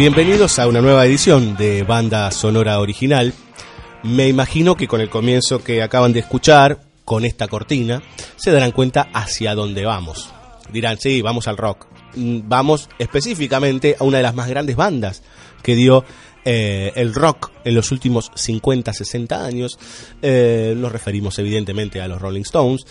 Bienvenidos a una nueva edición de Banda Sonora Original. Me imagino que con el comienzo que acaban de escuchar, con esta cortina, se darán cuenta hacia dónde vamos. Dirán, sí, vamos al rock. Mm, Vamos específicamente a una de las más grandes bandas que dio eh, el rock en los últimos 50, 60 años. Eh, nos referimos evidentemente a los Rolling Stones.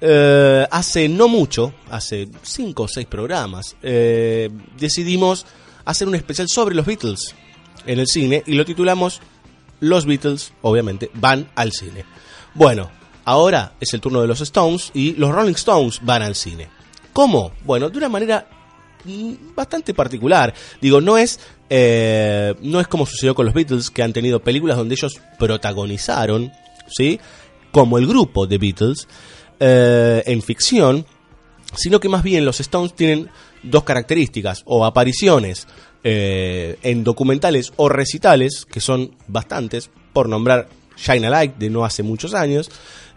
Eh, hace no mucho, hace 5 o 6 programas, decidimos hacer un especial sobre los Beatles en el cine y lo titulamos Los Beatles, obviamente, van al cine. Bueno, ahora es el turno de los Stones y los Rolling Stones van al cine. ¿Cómo? Bueno, de una manera bastante particular. Digo, no es, eh, no es como sucedió con los Beatles, que han tenido películas donde ellos protagonizaron, ¿sí? Como el grupo de Beatles, eh, en ficción, sino que más bien los Stones tienen dos características, o apariciones eh, en documentales o recitales, que son bastantes, por nombrar Shine a Light de no hace muchos años,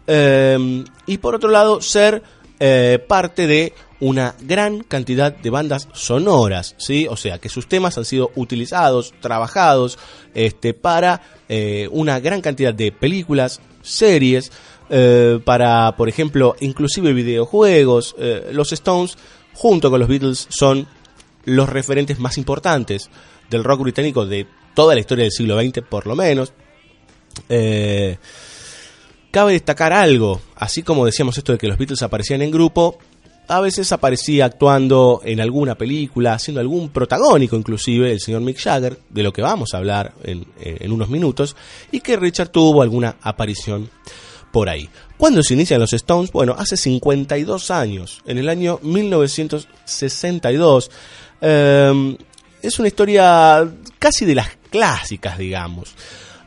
eh, y por otro lado ser eh, parte de una gran cantidad de bandas sonoras, ¿sí? O sea, que sus temas han sido utilizados, trabajados, este, para eh, una gran cantidad de películas, series, eh, para, por ejemplo, inclusive videojuegos. Eh, los Stones, junto con los Beatles, son los referentes más importantes del rock británico de toda la historia del siglo XX, por lo menos. Eh, cabe destacar algo, así como decíamos esto de que los Beatles aparecían en grupo, a veces aparecía actuando en alguna película, siendo algún protagónico inclusive, el señor Mick Jagger, de lo que vamos a hablar en, en unos minutos, y que Richard tuvo alguna aparición por ahí. ¿Cuándo se inician los Stones? Bueno, hace 52 años, en el año 1962. Eh, es una historia casi de las clásicas, digamos.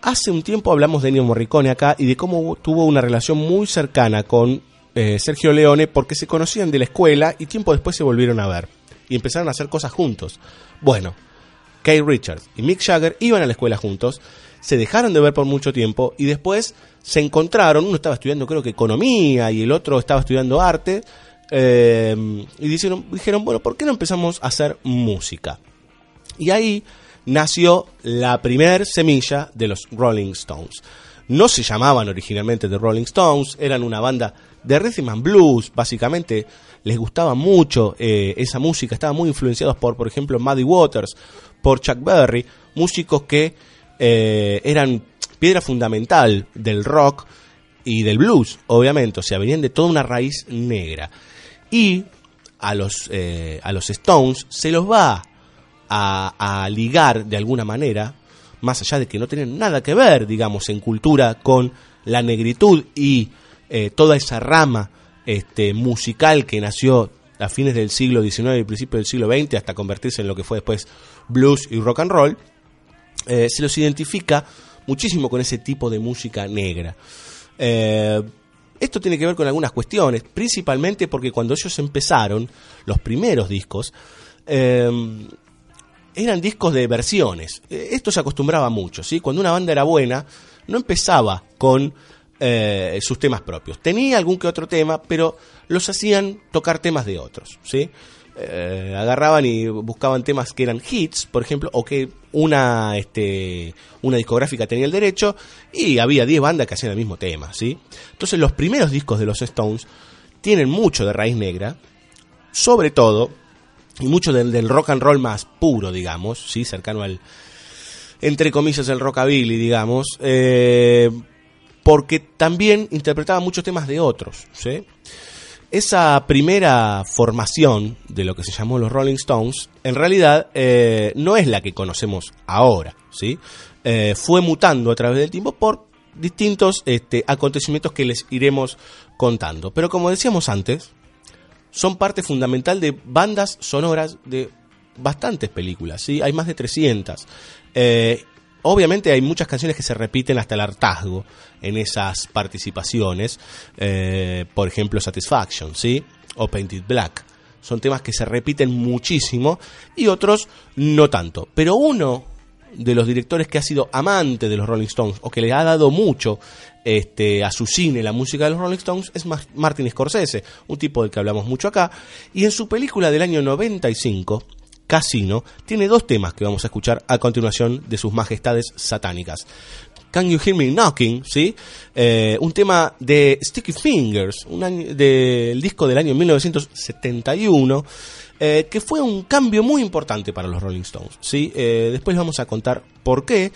Hace un tiempo hablamos de Ennio Morricone acá y de cómo tuvo una relación muy cercana con eh, Sergio Leone porque se conocían de la escuela y tiempo después se volvieron a ver y empezaron a hacer cosas juntos. Bueno, Kay Richards y Mick Jagger iban a la escuela juntos, se dejaron de ver por mucho tiempo y después se encontraron, uno estaba estudiando creo que economía y el otro estaba estudiando arte, eh, y dijeron, dijeron, bueno, ¿por qué no empezamos a hacer música? Y ahí nació la primer semilla de los Rolling Stones. No se llamaban originalmente The Rolling Stones, eran una banda de rhythm and blues, básicamente les gustaba mucho eh, esa música, estaban muy influenciados por, por ejemplo, Muddy Waters, por Chuck Berry, músicos que eh, eran piedra fundamental del rock y del blues, obviamente, o sea, venían de toda una raíz negra. Y a los, eh, a los Stones se los va a, ligar de alguna manera, más allá de que no tienen nada que ver, digamos, en cultura con la negritud y eh, toda esa rama este, musical que nació a fines del siglo XIX y principios del siglo XX hasta convertirse en lo que fue después blues y rock and roll, eh, se los identifica muchísimo con ese tipo de música negra. Eh, esto tiene que ver con algunas cuestiones, principalmente porque cuando ellos empezaron, los primeros discos, eh, eran discos de versiones. Esto se acostumbraba mucho, ¿sí? Cuando una banda era buena, no empezaba con sus temas propios. Tenía algún que otro tema, pero los hacían tocar temas de otros, ¿sí? Eh, agarraban y buscaban temas que eran hits, por ejemplo, o que una, este, una discográfica tenía el derecho y había 10 bandas que hacían el mismo tema, ¿sí? Entonces los primeros discos de los Stones tienen mucho de raíz negra sobre todo, y mucho del, del rock and roll más puro, digamos, ¿sí? cercano al, entre comillas, el rockabilly, digamos, eh, porque también interpretaba muchos temas de otros. ¿sí? Esa primera formación de lo que se llamó los Rolling Stones, en realidad eh, no es la que conocemos ahora. ¿sí? Eh, fue mutando a través del tiempo por distintos este, acontecimientos que les iremos contando. Pero como decíamos antes, son parte fundamental de bandas sonoras de bastantes películas, ¿sí? Hay más de 300. Eh, obviamente hay muchas canciones que se repiten hasta el hartazgo en esas participaciones. Eh, por ejemplo, Satisfaction, ¿sí? O Painted Black. Son temas que se repiten muchísimo y otros no tanto. Pero uno de los directores que ha sido amante de los Rolling Stones o que le ha dado mucho este, a su cine la música de los Rolling Stones es Martin Scorsese, un tipo del que hablamos mucho acá. Y en su película del año 95, Casino, tiene dos temas que vamos a escuchar a continuación de sus majestades satánicas. Can You Hear Me Knocking, ¿sí? Eh, un tema de Sticky Fingers, un del disco del año 1971, eh, que fue un cambio muy importante para los Rolling Stones, ¿sí? Eh, después vamos a contar por qué,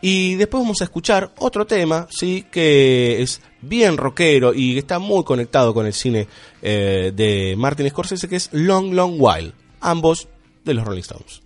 y después vamos a escuchar otro tema, ¿sí? Que es bien rockero y está muy conectado con el cine de Martin Scorsese, que es Long Long While, ambos de los Rolling Stones.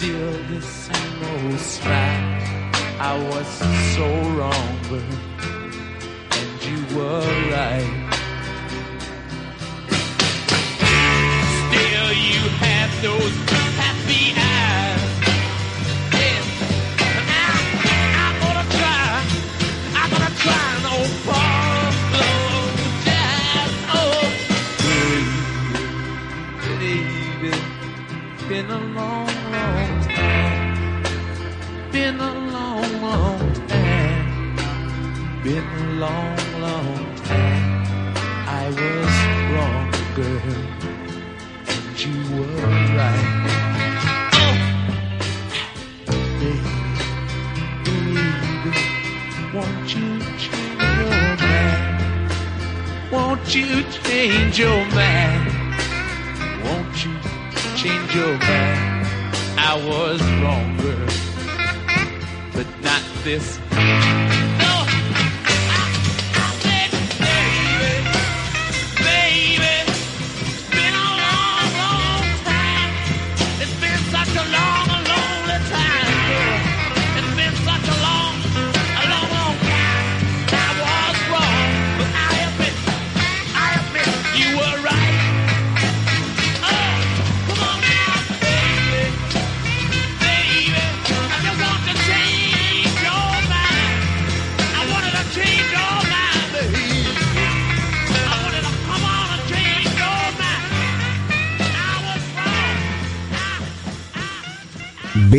still the same old strap. I was so wrong, but and you were right. Still, you have those. long, long time I was wrong, girl, and you were right. Baby, baby, won't you change your mind? Won't you change your mind? Won't you change your mind? I was wrong, girl, but not this.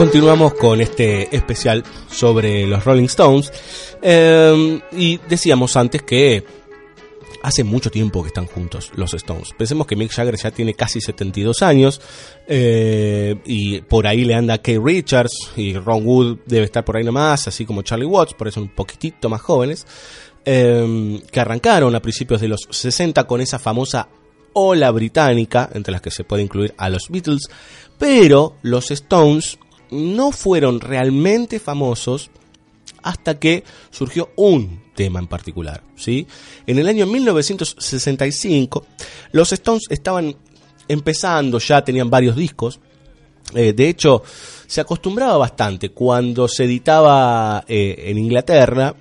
Continuamos con este especial sobre los Rolling Stones. Eh, y decíamos antes que hace mucho tiempo que están juntos los Stones. Pensemos que Mick Jagger ya tiene casi 72 años eh, y por ahí le anda Kay Richards y Ron Wood debe estar por ahí nomás, así como Charlie Watts, por eso un poquitito más jóvenes, eh, que arrancaron a principios de los 60 con esa famosa ola británica, entre las que se puede incluir a los Beatles, pero los Stones no fueron realmente famosos hasta que surgió un tema en particular, ¿sí? En el año 1965, los Stones estaban empezando, ya tenían varios discos. Eh, de hecho, se acostumbraba bastante cuando se editaba eh, en Inglaterra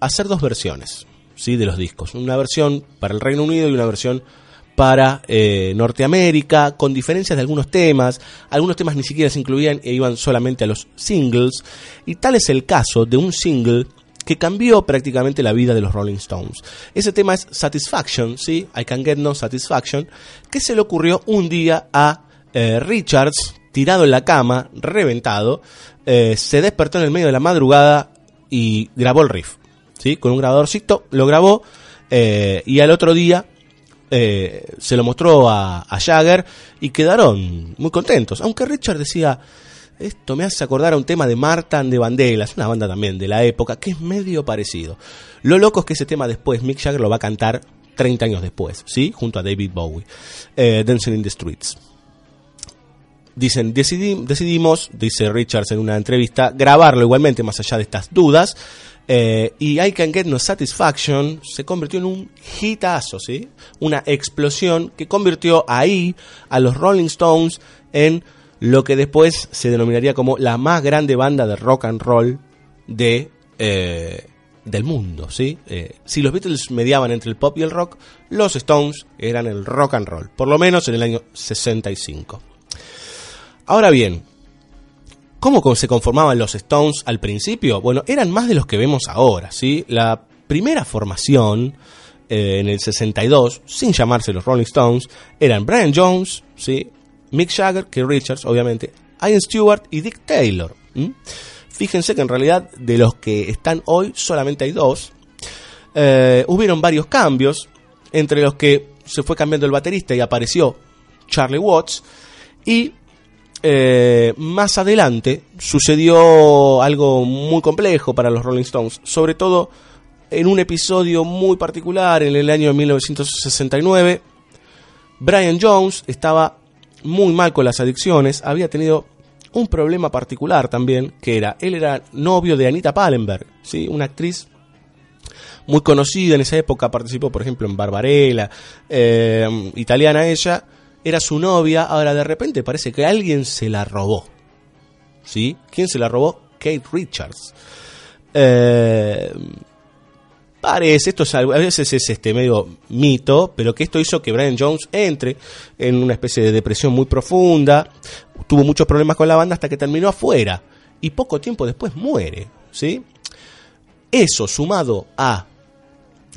a hacer dos versiones, ¿sí? De los discos. Una versión para el Reino Unido y una versión para eh, Norteamérica, con diferencias de algunos temas. Algunos temas ni siquiera se incluían e iban solamente a los singles. Y tal es el caso de un single que cambió prácticamente la vida de los Rolling Stones. Ese tema es Satisfaction, ¿sí? I Can Get No Satisfaction, que se le ocurrió un día a eh, Richards, tirado en la cama, reventado, eh, se despertó en el medio de la madrugada y grabó el riff, ¿sí? Con un grabadorcito, lo grabó y al otro día eh, se lo mostró a, a, Jagger y quedaron muy contentos. Aunque Richard decía, esto me hace acordar a un tema de Martin de Vandellas, una banda también de la época, que es medio parecido. Lo loco es que ese tema después Mick Jagger lo va a cantar 30 años después, ¿sí? Junto a David Bowie, eh, Dancing in the Streets. Dicen, decidimos, dice Richards en una entrevista, grabarlo igualmente más allá de estas dudas. Eh, y I Can Get No Satisfaction se convirtió en un hitazo, ¿sí? Una explosión que convirtió ahí a los Rolling Stones en lo que después se denominaría como la más grande banda de rock and roll de, eh, del mundo, ¿sí? Eh, si los Beatles mediaban entre el pop y el rock, los Stones eran el rock and roll, por lo menos en el año 65. Ahora bien, ¿Cómo se conformaban los Stones al principio? Bueno, eran más de los que vemos ahora, ¿sí? La primera formación eh, en el 62, sin llamarse los Rolling Stones, eran Brian Jones, ¿sí? Mick Jagger, Keith Richards, obviamente, Ian Stewart y Dick Taylor. Fíjense que en realidad de los que están hoy solamente hay dos. Eh, hubieron varios cambios, entre los que se fue cambiando el baterista y apareció Charlie Watts. Y eh, más adelante sucedió algo muy complejo para los Rolling Stones, sobre todo en un episodio muy particular en el año 1969. Brian Jones estaba muy mal con las adicciones, había tenido un problema particular también, que era, él era novio de Anita Pallenberg, ¿sí? una actriz muy conocida en esa época, participó por ejemplo en Barbarella, eh, italiana ella, era su novia, ahora de repente parece que alguien se la robó. ¿Sí? ¿Quién se la robó? Kate Richards. Eh, parece, esto es, a veces es este medio mito, pero que esto hizo que Brian Jones entre en una especie de depresión muy profunda, tuvo muchos problemas con la banda hasta que terminó afuera y poco tiempo después muere, ¿sí? Eso sumado a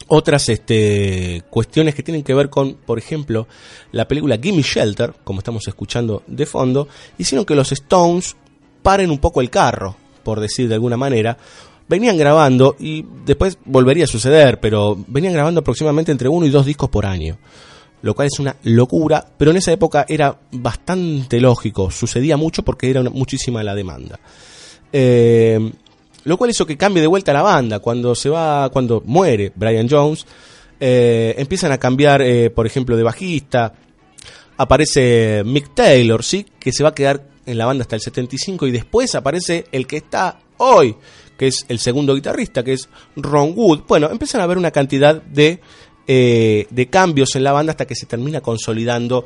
otras este, cuestiones que tienen que ver con, por ejemplo, la película Gimme Shelter, como estamos escuchando de fondo, hicieron que los Stones paren un poco el carro, por decir de alguna manera. Venían grabando y después volvería a suceder, pero venían grabando aproximadamente entre uno y dos discos por año, lo cual es una locura, pero en esa época era bastante lógico, sucedía mucho porque era muchísima la demanda. Eh, lo cual hizo que cambie de vuelta la banda. Cuando se va, cuando muere Brian Jones, eh, empiezan a cambiar, eh, por ejemplo, de bajista. Aparece Mick Taylor, sí, que se va a quedar en la banda hasta el 75 y después aparece el que está hoy, que es el segundo guitarrista, que es Ron Wood. Bueno, empiezan a haber una cantidad de, eh, de cambios en la banda hasta que se termina consolidando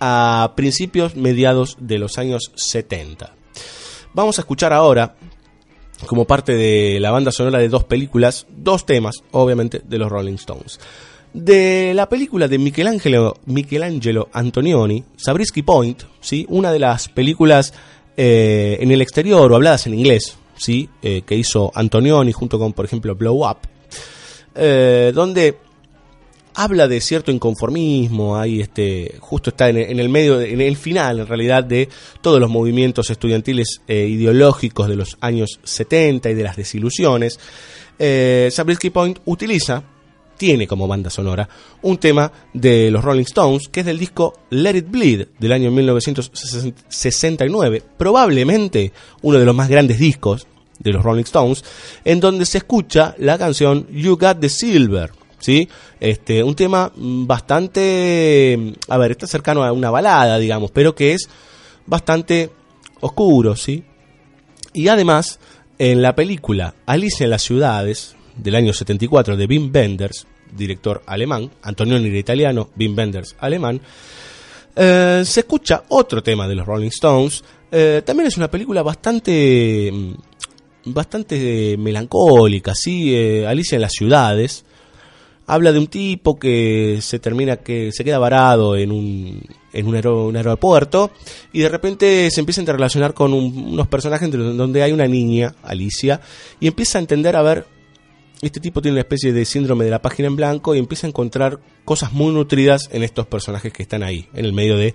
a principios, mediados de los años 70. Vamos a escuchar ahora, como parte de la banda sonora de dos películas, dos temas, obviamente, de los Rolling Stones. De la película de Michelangelo, Michelangelo Antonioni, Sabrisky Point, ¿sí? una de las películas eh, en el exterior o habladas en inglés, ¿sí? Eh, que hizo Antonioni junto con, por ejemplo, Blow Up, eh, donde habla de cierto inconformismo, ahí este, justo está en, el medio, en el final en realidad de todos los movimientos estudiantiles e ideológicos de los años 70 y de las desilusiones. Eh, Point utiliza tiene como banda sonora un tema de los Rolling Stones, que es del disco Let It Bleed del año 1969, probablemente uno de los más grandes discos de los Rolling Stones, en donde se escucha la canción You Got the Silver, ¿sí? Este, un tema bastante, a ver, está cercano a una balada, digamos, pero que es bastante oscuro, ¿sí? Y además, en la película Alicia en las ciudades, del año 74 de Wim Wenders, director alemán, Antonioni era italiano, Wim Wenders alemán, eh, se escucha otro tema de los Rolling Stones. Eh, también es una película bastante, mm, bastante melancólica, ¿sí? Eh, Alicia en las ciudades. Habla de un tipo que se termina, que se queda varado en un, en un, aeropuerto y de repente se empieza a interrelacionar con unos personajes donde hay una niña, Alicia, y empieza a entender a ver este tipo tiene una especie de síndrome de la página en blanco y empieza a encontrar cosas muy nutridas en estos personajes que están ahí, en el medio de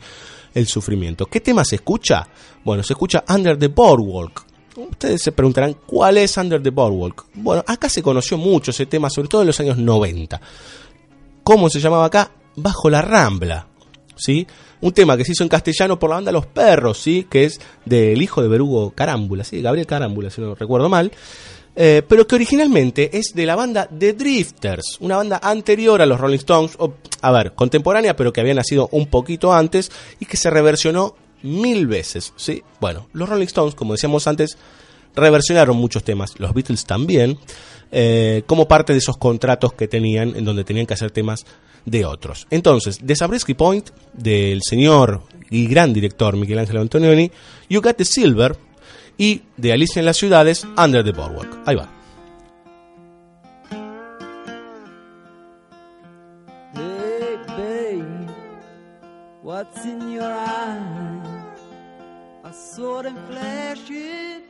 el sufrimiento. ¿Qué tema se escucha? Bueno, se escucha Under the Boardwalk. Ustedes se preguntarán, ¿cuál es Under the Boardwalk? Bueno, acá se conoció mucho ese tema, sobre todo en los años 90. ¿Cómo se llamaba acá? Bajo la Rambla. ¿Sí? Un tema que se hizo en castellano por la banda Los Perros, ¿sí? Que es del hijo de Berugo Carámbula, ¿sí? Gabriel Carámbula, si no recuerdo mal. Eh, pero que originalmente es de la banda The Drifters, una banda anterior a los Rolling Stones, a ver, contemporánea, pero que había nacido un poquito antes y que se reversionó mil veces. ¿sí? Bueno, los Rolling Stones, como decíamos antes, reversionaron muchos temas, los Beatles también, eh, como parte de esos contratos que tenían, en donde tenían que hacer temas de otros. Entonces, de Sabrisky Point, del señor y gran director Miguel Ángel Antonioni, You Got the Silver, y de Alicia en las ciudades, Under the Boardwalk. Ahí va. Hey? I saw them it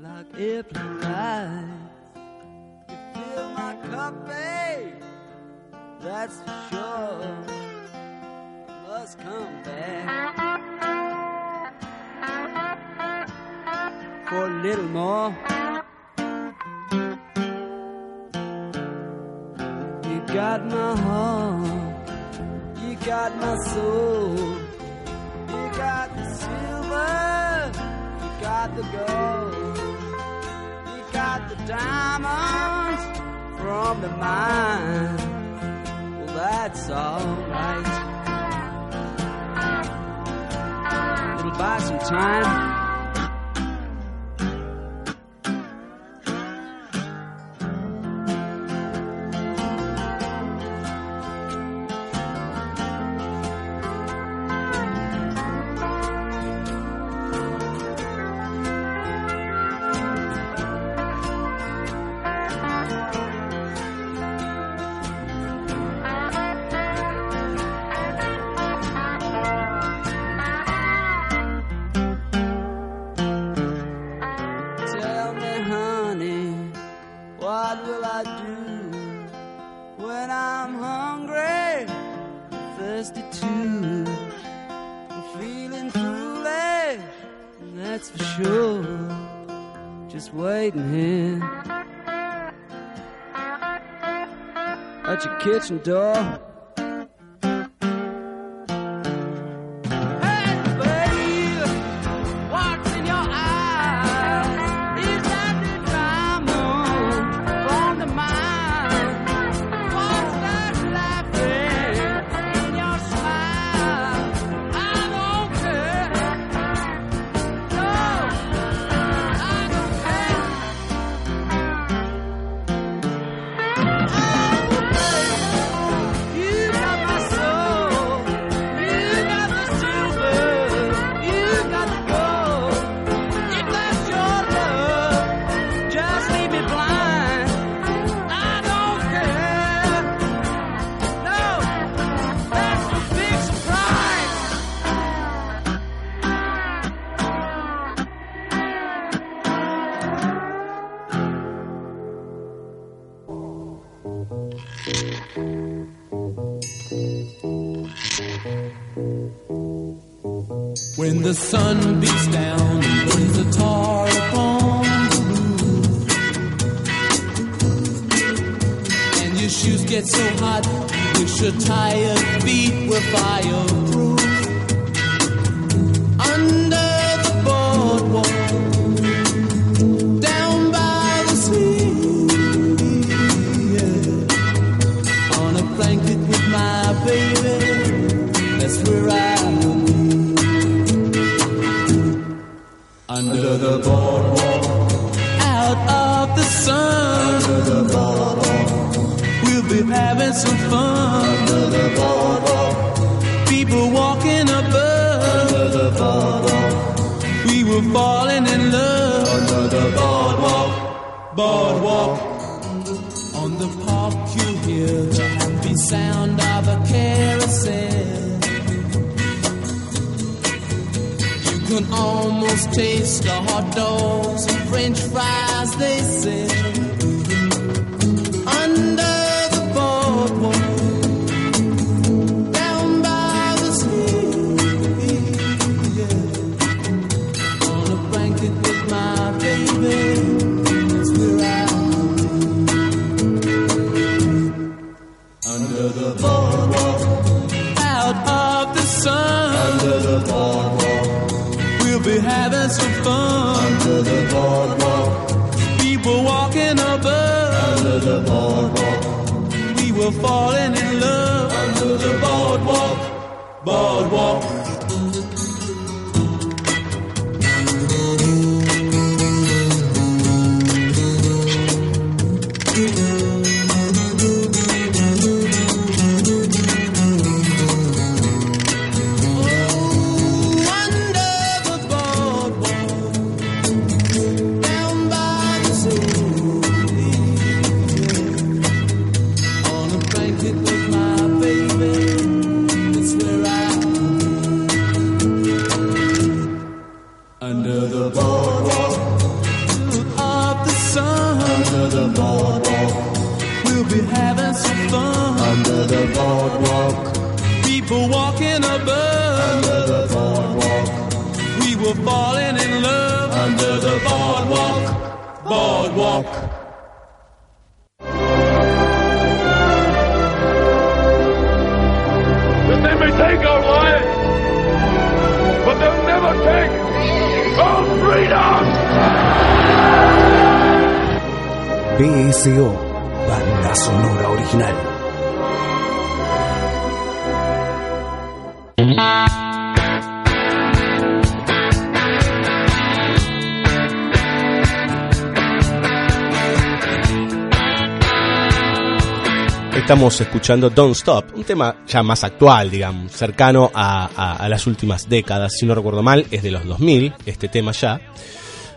like airplane lights. You fill my cup, babe, that's for sure. must come back. for a little more. You got my heart, you got my soul, you got the silver, got the gold, you got the diamonds from the mine. Well, that's alright. It'll buy some time. Door. When the sun beats down and burns the tar upon the roof, and your shoes get so hot, wish your tired feet were fireproof. Under the boardwalk, people walking above. The we were falling in love. Under the boardwalk, boardwalk. On the park, you hear the happy sound of a carousel. You can almost taste the hot dogs and french fries were falling in love. Under the boardwalk, boardwalk. Take our lives, but they'll never take our freedom! BSO, banda sonora original. Estamos escuchando Don't Stop, un tema ya más actual, digamos, cercano a, las últimas décadas, si no recuerdo mal, es de los 2000, este tema ya.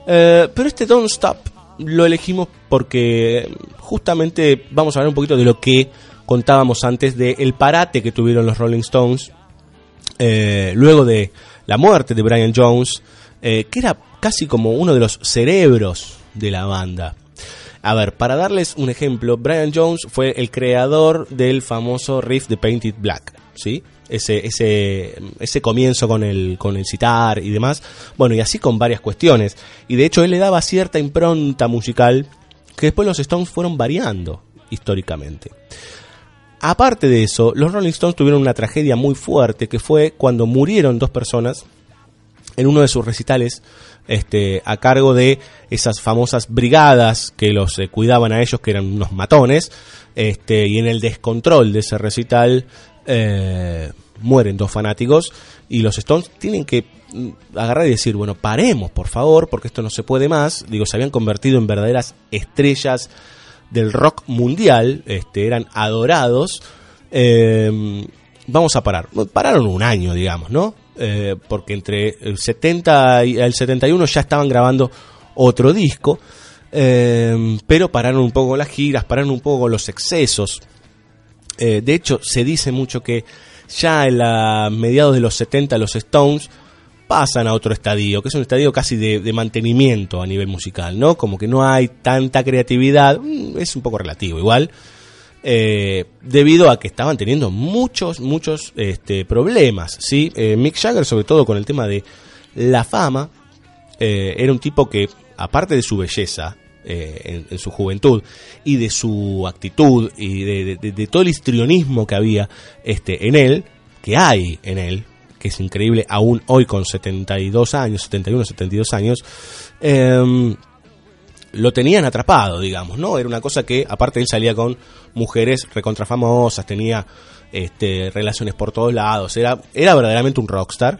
Eh, pero este Don't Stop lo elegimos porque justamente vamos a hablar un poquito de lo que contábamos antes del parate que tuvieron los Rolling Stones eh, luego de la muerte de Brian Jones, eh, que era casi como uno de los cerebros de la banda. A ver, para darles un ejemplo, Brian Jones fue el creador del famoso riff de Painted Black, ¿sí? Ese, ese, ese comienzo con el, con el citar y demás. Bueno, y así con varias cuestiones. Y de hecho él le daba cierta impronta musical que después los Stones fueron variando históricamente. Aparte de eso, los Rolling Stones tuvieron una tragedia muy fuerte que fue cuando murieron dos personas en uno de sus recitales este, a cargo de esas famosas brigadas que los eh, cuidaban a ellos, que eran unos matones, este, y en el descontrol de ese recital eh, mueren dos fanáticos y los Stones tienen que mm, agarrar y decir, bueno, paremos por favor, porque esto no se puede más. Digo, se habían convertido en verdaderas estrellas del rock mundial, este, eran adorados. Eh, vamos a parar. Pararon un año, digamos, ¿no? Eh, porque entre el 70 y el 71 ya estaban grabando otro disco, eh, pero pararon un poco las giras, pararon un poco los excesos. Eh, de hecho, se dice mucho que ya en la mediados de los 70 los Stones pasan a otro estadio, que es un estadio casi de, de mantenimiento a nivel musical, ¿no? Como que no hay tanta creatividad, mm, es un poco relativo igual. Eh, debido a que estaban teniendo muchos, muchos este, problemas. ¿sí? Eh, Mick Jagger, sobre todo con el tema de la fama, eh, era un tipo que, aparte de su belleza, eh, en, su juventud y de su actitud y de todo el histrionismo que había este, en él, que hay en él, que es increíble aún hoy con 72 años, 71, 72 años, em, lo tenían atrapado, digamos, ¿no? Era una cosa que, aparte, él salía con mujeres recontrafamosas, tenía este, relaciones por todos lados, era, era verdaderamente un rockstar.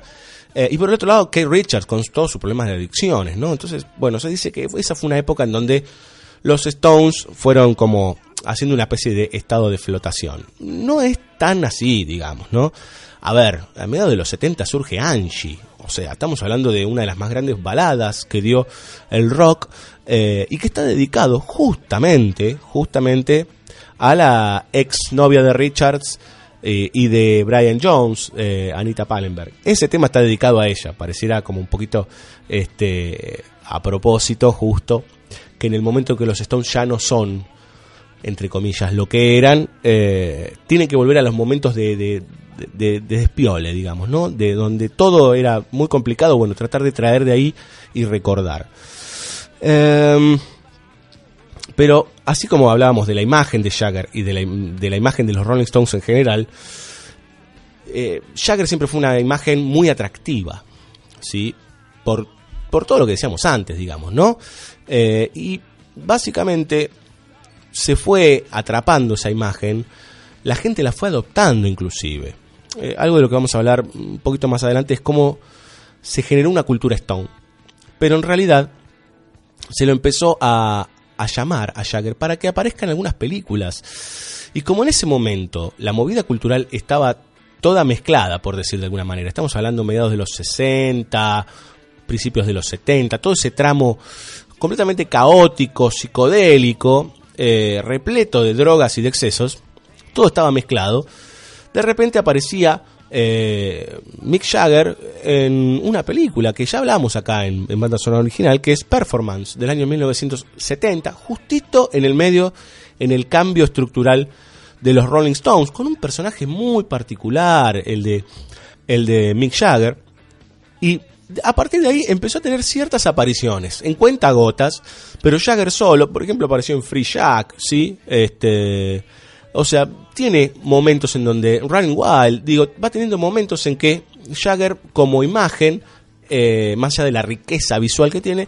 Eh, y por el otro lado, Kate Richards con todos sus problemas de adicciones, ¿no? Entonces, bueno, se dice que esa fue una época en donde los Stones fueron como haciendo una especie de estado de flotación. No es tan así, digamos, ¿no? A ver, a mediados de los 70 surge Angie, o sea, estamos hablando de una de las más grandes baladas que dio el rock eh, y que está dedicado justamente, justamente a la ex novia de Richards eh, y de Brian Jones, eh, Anita Pallenberg. Ese tema está dedicado a ella, pareciera como un poquito este, a propósito, justo, que en el momento que los Stones ya no son, entre comillas, lo que eran, tienen que volver a los momentos de, de- de despiole, digamos, ¿no? De donde todo era muy complicado, bueno, tratar de traer de ahí y recordar. Em, pero así como hablábamos de la imagen de Jagger y de la, de la imagen de los Rolling Stones en general, eh, Jagger siempre fue una imagen muy atractiva, ¿sí? Por, por todo lo que decíamos antes, digamos, ¿no? Eh, y básicamente se fue atrapando esa imagen, la gente la fue adoptando inclusive. Eh, algo de lo que vamos a hablar un poquito más adelante es cómo se generó una cultura Stone. Pero en realidad se lo empezó a, a llamar a Jagger para que aparezca en algunas películas. Y como en ese momento la movida cultural estaba toda mezclada, por decir de alguna manera, estamos hablando mediados de los 60, principios de los 70, todo ese tramo completamente caótico, psicodélico, eh, repleto de drogas y de excesos, todo estaba mezclado. De repente aparecía eh, Mick Jagger en una película que ya hablamos acá en, en banda sonora original, que es Performance, del año 1970, justito en el medio, en el cambio estructural de los Rolling Stones, con un personaje muy particular, el de, el de Mick Jagger, y a partir de ahí empezó a tener ciertas apariciones, en cuentagotas, pero Jagger solo, por ejemplo, apareció en Free Jack, ¿sí? Este, o sea, tiene momentos en donde Running Wild, digo, va teniendo momentos en que Jagger como imagen, eh, más allá de la riqueza visual que tiene,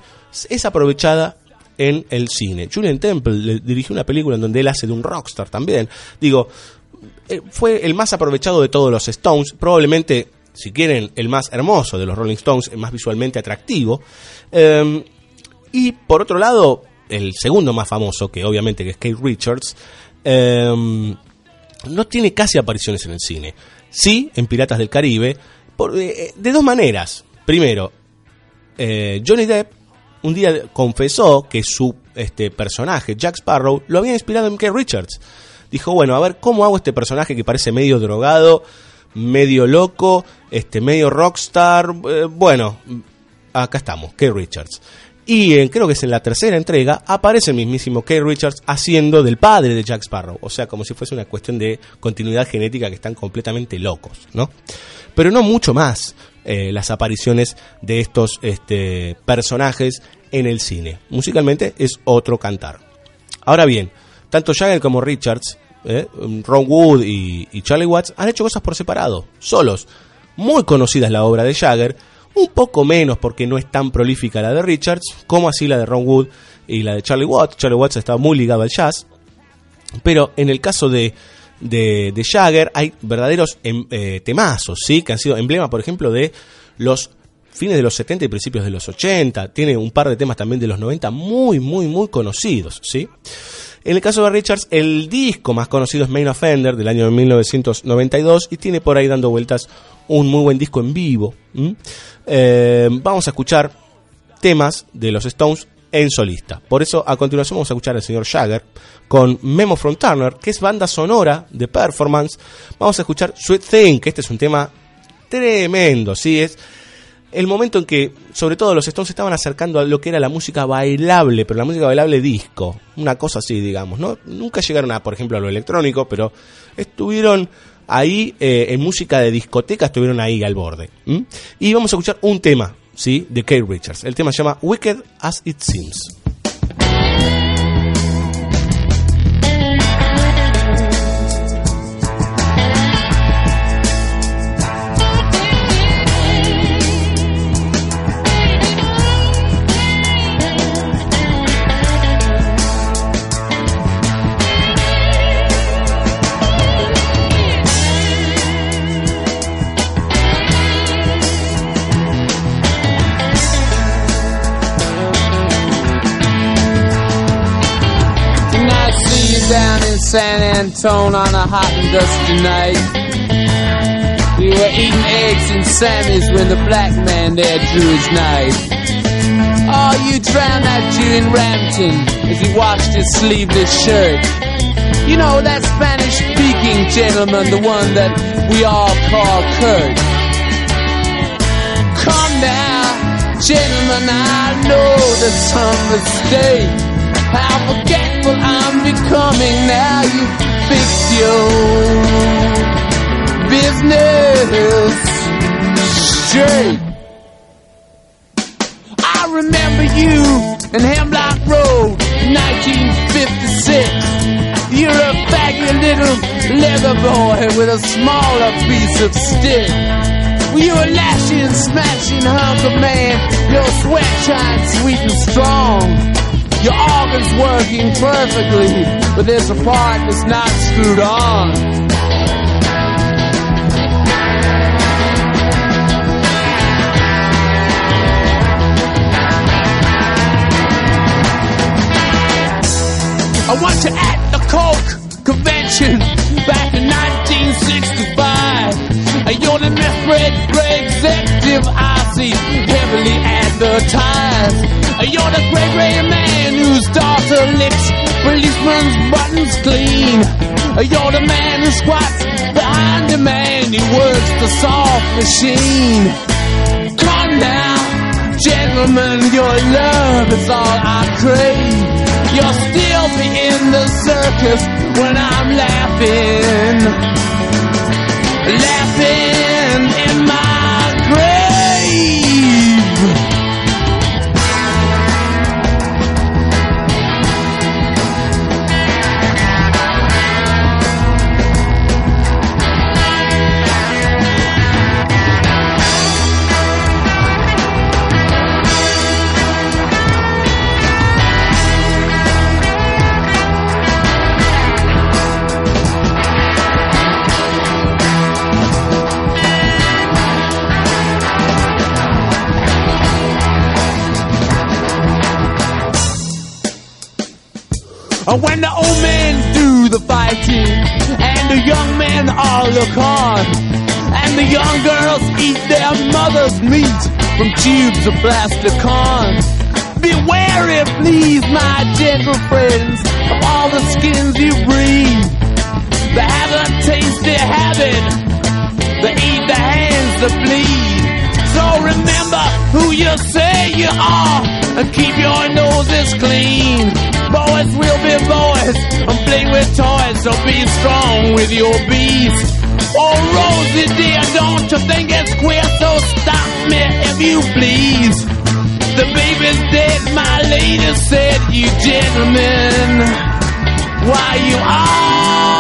es aprovechada en el cine. Julian Temple le dirigió una película en donde él hace de un rockstar también. Digo, eh, fue el más aprovechado de todos los Stones, probablemente, si quieren, el más hermoso de los Rolling Stones, el más visualmente atractivo. Eh, y por otro lado, el segundo más famoso, que obviamente que es Kate Richards, eh, no tiene casi apariciones en el cine. Sí, en Piratas del Caribe, por- eh, de dos maneras. Primero, eh, Johnny Depp un día confesó que su este, personaje, Jack Sparrow, lo había inspirado en Kate Richards. Dijo, bueno, a ver, ¿cómo hago este personaje que parece medio drogado, medio loco, este, medio rockstar? Eh, bueno, acá estamos, Kate Richards. Y eh, creo que es en la tercera entrega, aparece el mismísimo Kate Richards haciendo del padre de Jack Sparrow. O sea, como si fuese una cuestión de continuidad genética que están completamente locos, ¿no? Pero no mucho más eh, las apariciones de estos este, personajes en el cine. Musicalmente es otro cantar. Ahora bien, tanto Jagger como Richards, eh, Ron Wood y, y Charlie Watts han hecho cosas por separado, solos. Muy conocida es la obra de Jagger, un poco menos porque no es tan prolífica la de Richards, como así la de Ron Wood y la de Charlie Watts. Charlie Watts estaba muy ligado al jazz, pero en el caso de, de, de Jagger hay verdaderos em- eh, temazos, ¿sí? que han sido emblema, por ejemplo, de los fines de los 70 y principios de los 80. Tiene un par de temas también de los 90 muy, muy, muy conocidos. ¿sí? En el caso de Richards, el disco más conocido es Main Offender del año 1992 y tiene por ahí dando vueltas un muy buen disco en vivo. Eh, vamos a escuchar temas de los Stones en solista. Por eso, a continuación, vamos a escuchar al señor Jagger con Memo from Turner, que es banda sonora de performance. Vamos a escuchar Sweet Thing, que este es un tema tremendo, ¿sí? Es el momento en que, sobre todo, los Stones estaban acercando a lo que era la música bailable, pero la música bailable disco, una cosa así, digamos, ¿no? Nunca llegaron a, por ejemplo, a lo electrónico, pero estuvieron ahí eh, en música de discoteca, estuvieron ahí al borde. Y vamos a escuchar un tema, ¿sí? De Kate Richards. El tema se llama Wicked as It Seems. San Antone on a hot and dusty night. We were eating eggs and Sammy's when the black man there drew his knife. Oh, you drowned that Jew in Rampton as he washed his sleeveless shirt. You know that Spanish speaking gentleman, the one that we all call Kurt. Come now, gentlemen, I know there's some mistake. How forgetful I'm becoming now you fix your business straight. I remember you in Hemlock Road 1956. You're a faggy little leather boy with a smaller piece of stick. You were lashing, smashing hunk of man. Your sweat shines sweet and strong. Your organ's working perfectly, but there's a part that's not screwed on. I want you at the Coke convention back in 1965. You're the Method executive I see heavily advertised. You're the man whose daughter licks policeman's buttons clean. You're the man who squats behind the man who works the soft machine. Come now, gentlemen, your love is all I crave. You'll still be in the circus when I'm laughing, laughing in my And when the old men do the fighting, and the young men all look on, and the young girls eat their mother's meat from tubes of plastic corn. Be wary, please, my gentle friends, of all the skins you breathe. They have a tasty habit, they eat the hands that bleed. So remember who you say you are, and keep your noses clean. Boys will be boys, and play with toys, so be strong with your bees. Oh, Rosie dear, don't you think it's queer? So stop me if you please. The baby's dead, my lady said, you gentlemen. Why you all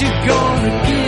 you gonna do?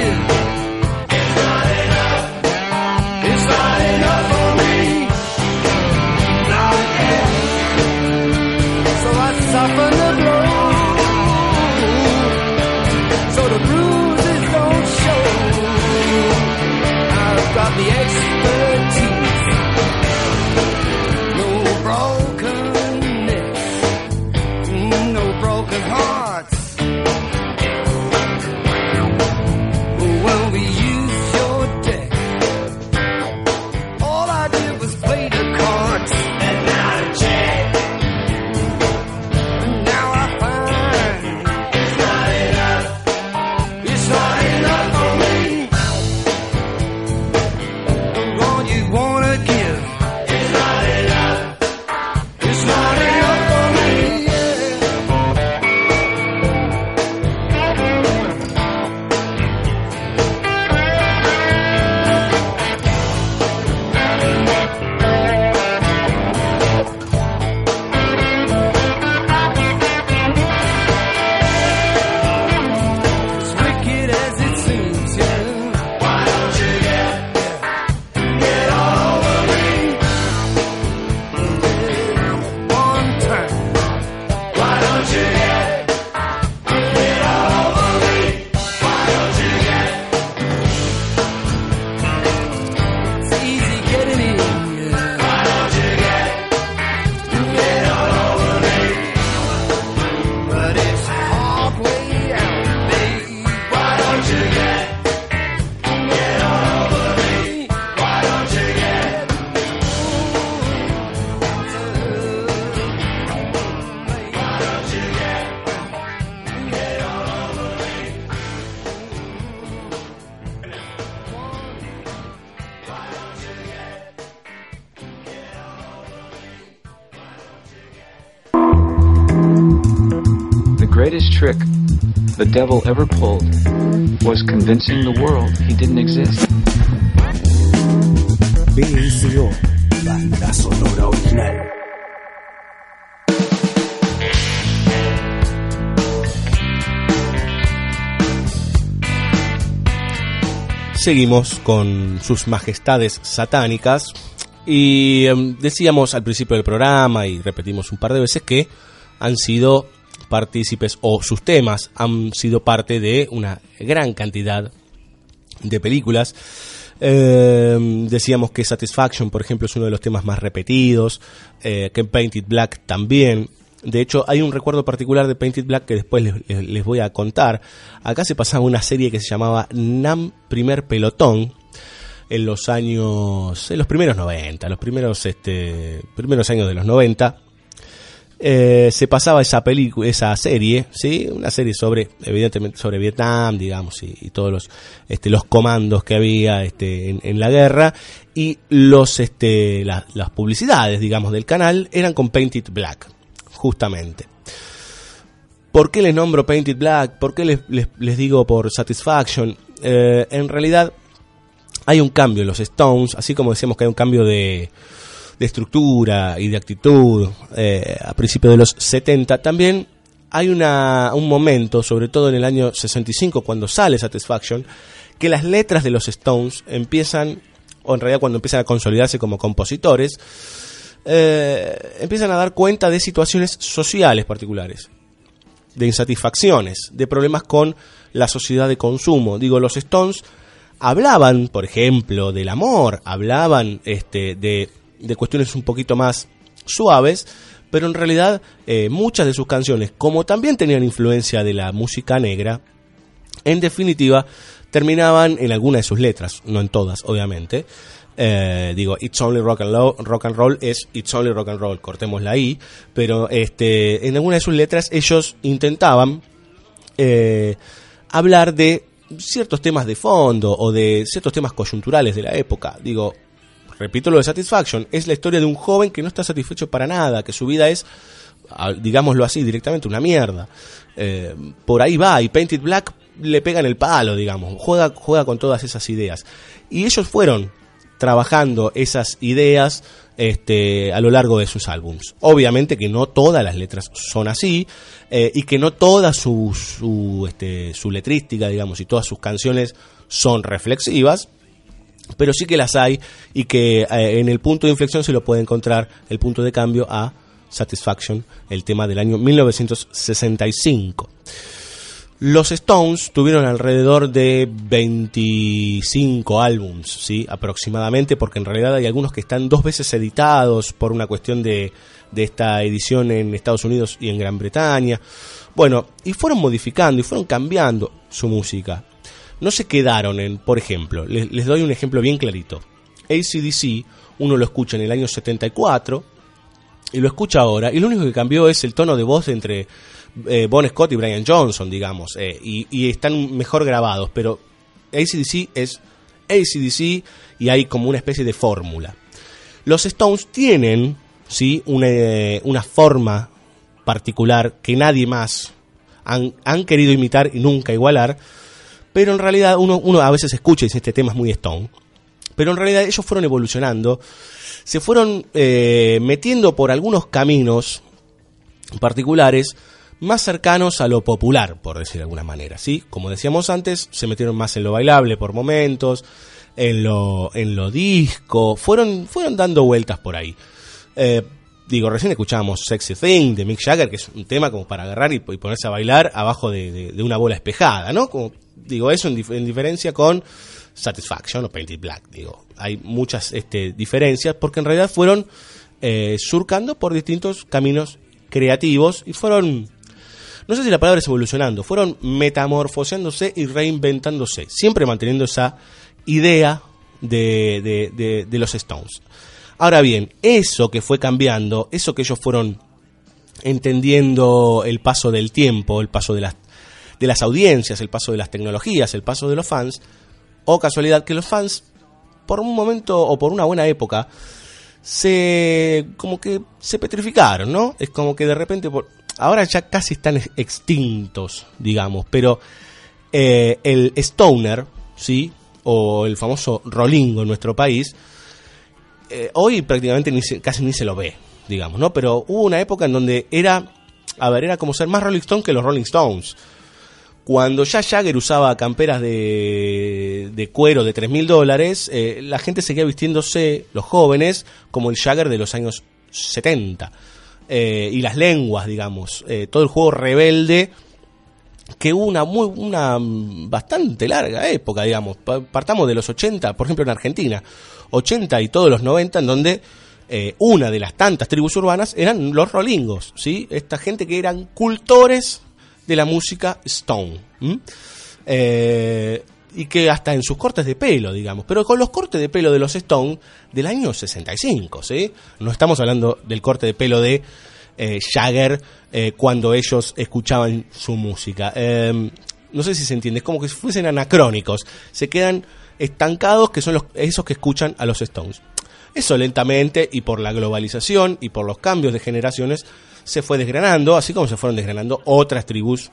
Devil ever pulled was convincing the world he didn't exist. BSO, banda sonora original. Seguimos con sus majestades satánicas y em, decíamos al principio del programa y repetimos un par de veces que han sido partícipes o sus temas han sido parte de una gran cantidad de películas. Eh, decíamos que Satisfaction, por ejemplo, es uno de los temas más repetidos, eh, que Painted Black también. De hecho, hay un recuerdo particular de Painted Black que después les, les- les voy a contar. Acá se pasaba una serie que se llamaba Nam Primer Pelotón en los años, en los primeros 90, los primeros, este, primeros años de los 90. Eh, se pasaba esa película, esa serie, sí, una serie sobre, evidentemente, sobre Vietnam, digamos, y, todos los, este, los comandos que había, este, en, la guerra y los, este, la- las publicidades, digamos, del canal eran con Painted Black, justamente. ¿Por qué les nombro Painted Black? ¿Por qué les, les- les digo por Satisfaction? Eh, en realidad hay un cambio en los Stones, así como decíamos que hay un cambio de, de estructura y de actitud eh, a principios de los 70, también hay una, un momento, sobre todo en el año 65, cuando sale Satisfaction, que las letras de los Stones empiezan, o en realidad cuando empiezan a consolidarse como compositores, eh, empiezan a dar cuenta de situaciones sociales particulares, de insatisfacciones, de problemas con la sociedad de consumo. Digo, los Stones hablaban, por ejemplo, del amor, hablaban este, de, de cuestiones un poquito más suaves, pero en realidad eh, muchas de sus canciones, como también tenían influencia de la música negra, en definitiva terminaban en alguna de sus letras, no en todas, obviamente. Eh, digo, It's Only rock and, Lo- rock and Roll es It's Only Rock and Roll, cortémosla ahí, pero este, en alguna de sus letras ellos intentaban eh, hablar de ciertos temas de fondo o de ciertos temas coyunturales de la época. Digo, repito lo de Satisfaction, es la historia de un joven que no está satisfecho para nada, que su vida es, digámoslo así, directamente una mierda. Eh, por ahí va, y Painted Black le pega en el palo, digamos, juega, juega con todas esas ideas. Y ellos fueron trabajando esas ideas este, a lo largo de sus álbums. Obviamente que no todas las letras son así eh, y que no toda su, su, este, su letrística, digamos, y todas sus canciones son reflexivas, pero sí que las hay y que eh, en el punto de inflexión se lo puede encontrar el punto de cambio a Satisfaction, el tema del año 1965. Los Stones tuvieron alrededor de 25 álbums, ¿sí? aproximadamente, porque en realidad hay algunos que están dos veces editados por una cuestión de, de esta edición en Estados Unidos y en Gran Bretaña. Bueno, y fueron modificando y fueron cambiando su música. No se quedaron en, por ejemplo, les, doy un ejemplo bien clarito. ACDC, uno lo escucha en el año 74 y lo escucha ahora, y lo único que cambió es el tono de voz entre eh, Bon Scott y Brian Johnson, digamos, eh, y, y están mejor grabados, pero ACDC es ACDC y hay como una especie de fórmula. Los Stones tienen, sí, una, eh, una forma particular que nadie más han, han querido imitar y nunca igualar, pero en realidad uno, uno a veces escucha y dice este tema es muy Stone, pero en realidad ellos fueron evolucionando, se fueron eh, metiendo por algunos caminos particulares más cercanos a lo popular, por decir de alguna manera, ¿sí? Como decíamos antes, se metieron más en lo bailable por momentos, en lo, en lo disco, fueron, fueron dando vueltas por ahí. Eh, digo, recién escuchábamos Sexy Thing de Mick Jagger, que es un tema como para agarrar y, ponerse a bailar abajo de- de una bola espejada, ¿no? Como, digo, eso en, dif- en diferencia con Satisfaction o Painted Black, digo. Hay muchas este, diferencias porque en realidad fueron eh, surcando por distintos caminos creativos y fueron, no sé si la palabra es evolucionando, fueron metamorfoseándose y reinventándose, siempre manteniendo esa idea de, de- de- de los Stones. Ahora bien, eso que fue cambiando, eso que ellos fueron entendiendo el paso del tiempo, el paso de las, de las audiencias, el paso de las tecnologías, el paso de los fans, o casualidad que los fans, por un momento o por una buena época, se como que se petrificaron, ¿no? Es como que de repente por- ahora ya casi están ex- extintos, digamos, pero eh, el stoner, ¿sí? O el famoso rolingo en nuestro país, eh, hoy prácticamente ni se- casi ni se lo ve, digamos, ¿no? Pero hubo una época en donde era, a ver, era como ser más Rolling Stone que los Rolling Stones. Cuando ya Jagger usaba camperas de, de cuero de 3 mil dólares, eh, la gente seguía vistiéndose, los jóvenes, como el Jagger de los años 70. Eh, y las lenguas, digamos. eh, todo el juego rebelde que hubo una muy una bastante larga época, digamos. Pa- Partamos de los 80, por ejemplo en Argentina, 80 y todos los 90 en donde una de las tantas tribus urbanas eran los rolingos, ¿sí? Esta gente que eran cultores de la música Stone. Eh, y que hasta en sus cortes de pelo, digamos, pero con los cortes de pelo de los Stone del año 65, ¿sí? No estamos hablando del corte de pelo de eh, Jagger eh, cuando ellos escuchaban su música. Eh, no sé si se entiende, es como que fuesen anacrónicos, se quedan estancados que son los, esos que escuchan a los Stones. Eso lentamente y por la globalización y por los cambios de generaciones se fue desgranando, así como se fueron desgranando otras tribus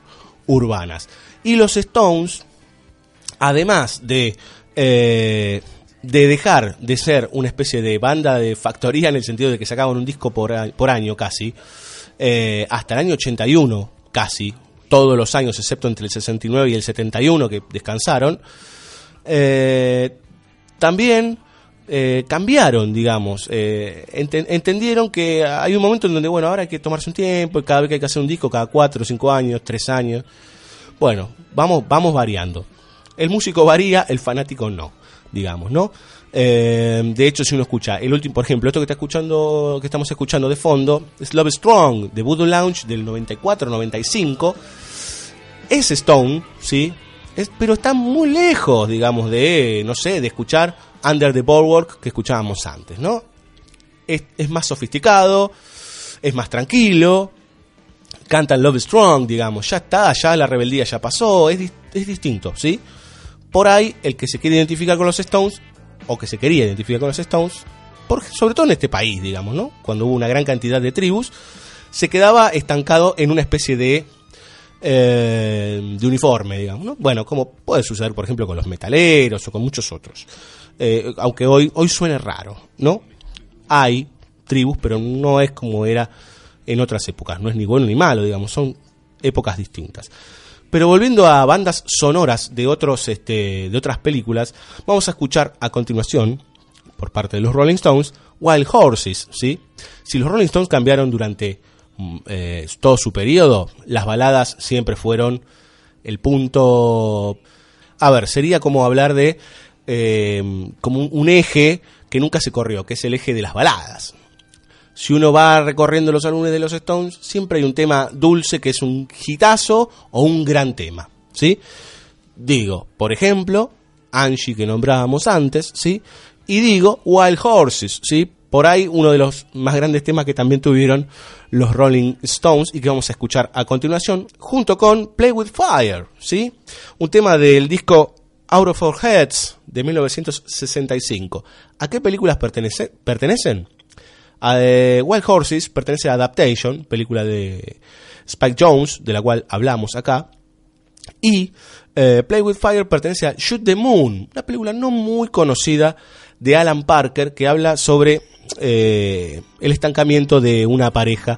urbanas. Y los Stones, además de, eh, de dejar de ser una especie de banda de factoría en el sentido de que sacaban un disco por, por año casi, eh, hasta el año 81 casi, todos los años excepto entre el 69 y el 71 que descansaron, eh, también eh, cambiaron, digamos, eh, enten- entendieron que hay un momento en donde, bueno, ahora hay que tomarse un tiempo, y cada vez que hay que hacer un disco, cada cuatro, cinco años, tres años, bueno, vamos, vamos variando. El músico varía, el fanático no, digamos, ¿no? Eh, de hecho, si uno escucha el último, por ejemplo, esto que está escuchando, que estamos escuchando de fondo, es Love Strong, de Voodoo Lounge del 94-95, es Stone, ¿sí? Es, pero está muy lejos, digamos, de, no sé, de escuchar Under the Boardwalk que escuchábamos antes, ¿no? Es, es más sofisticado, es más tranquilo, cantan Love Strong, digamos, ya está, ya la rebeldía ya pasó, es, es distinto, ¿sí? Por ahí, el que se quiere identificar con los Stones, o que se quería identificar con los Stones, por- sobre todo en este país, digamos, ¿no? Cuando hubo una gran cantidad de tribus, se quedaba estancado en una especie de eh, de uniforme, digamos, ¿no? Bueno, como puede suceder, por ejemplo, con los metaleros o con muchos otros. Eh, aunque hoy, hoy suene raro, ¿no? Hay tribus, pero no es como era en otras épocas, no es ni bueno ni malo, digamos, son épocas distintas. Pero volviendo a bandas sonoras de otros este, de otras películas, vamos a escuchar a continuación por parte de los Rolling Stones Wild Horses, ¿sí? Si los Rolling Stones cambiaron durante mm, eh, todo su periodo, las baladas siempre fueron el punto a ver, sería como hablar de eh, como un, eje que nunca se corrió, que es el eje de las baladas. Si uno va recorriendo los álbumes de los Stones, siempre hay un tema dulce que es un hitazo o un gran tema, ¿sí? Digo, por ejemplo, Angie que nombrábamos antes, ¿sí? Y digo Wild Horses, ¿sí? Por ahí uno de los más grandes temas que también tuvieron los Rolling Stones y que vamos a escuchar a continuación, junto con Play With Fire, ¿sí? Un tema del disco Out of Our Heads de 1965. ¿A qué películas pertenece- pertenecen? A, eh, Wild Horses pertenece a Adaptation, película de Spike Jones, de la cual hablamos acá. Y eh, Play with Fire pertenece a Shoot the Moon, una película no muy conocida de Alan Parker que habla sobre eh, el estancamiento de una pareja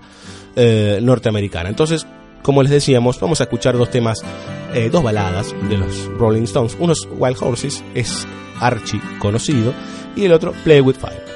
norteamericana. Entonces, como les decíamos, vamos a escuchar dos temas, eh, dos baladas de los Rolling Stones. Uno es Wild Horses, es archi conocido, y el otro Play with Fire.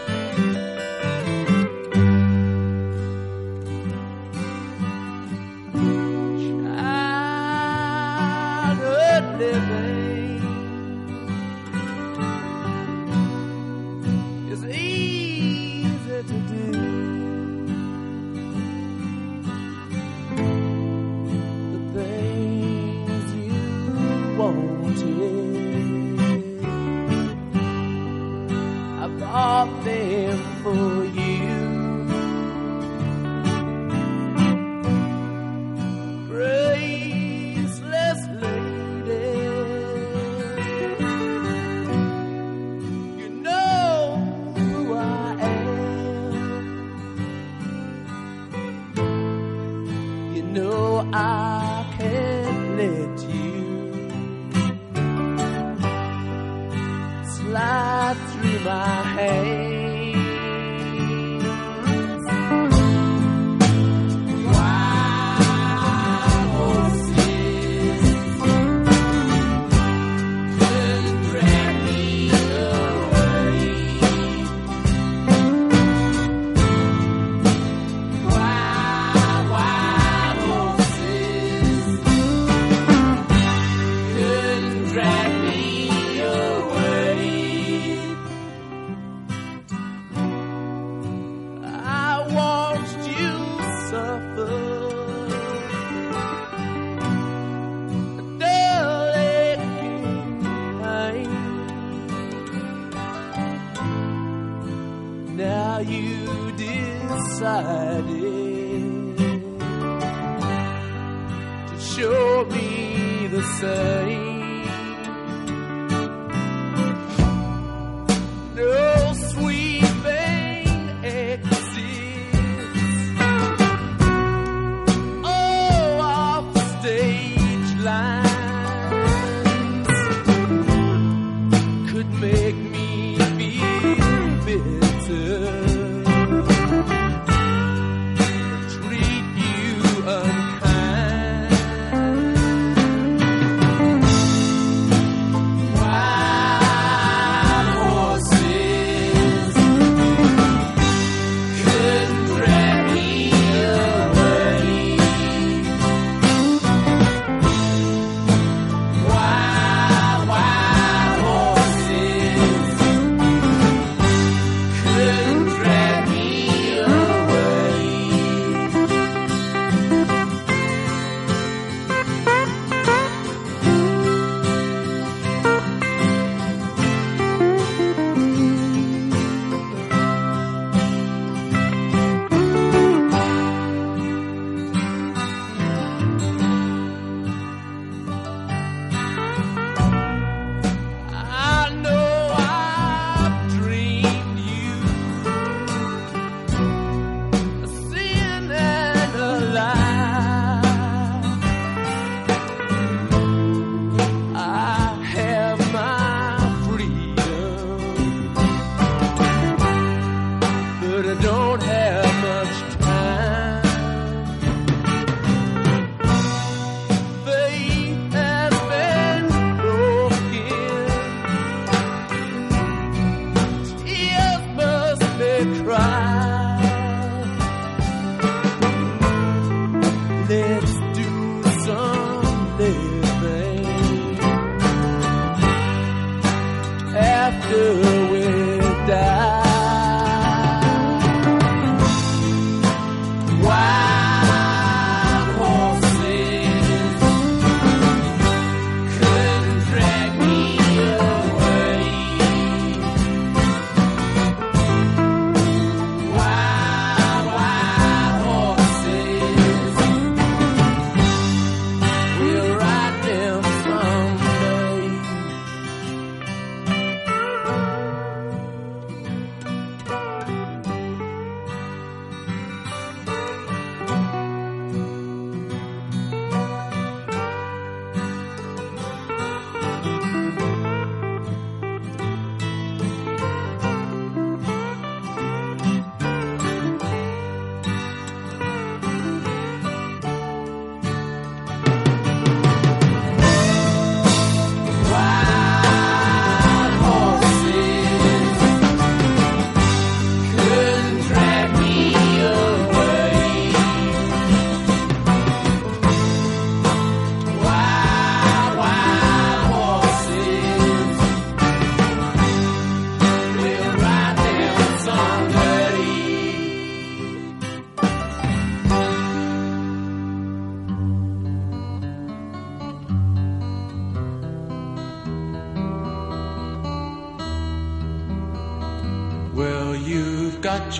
don't have much time.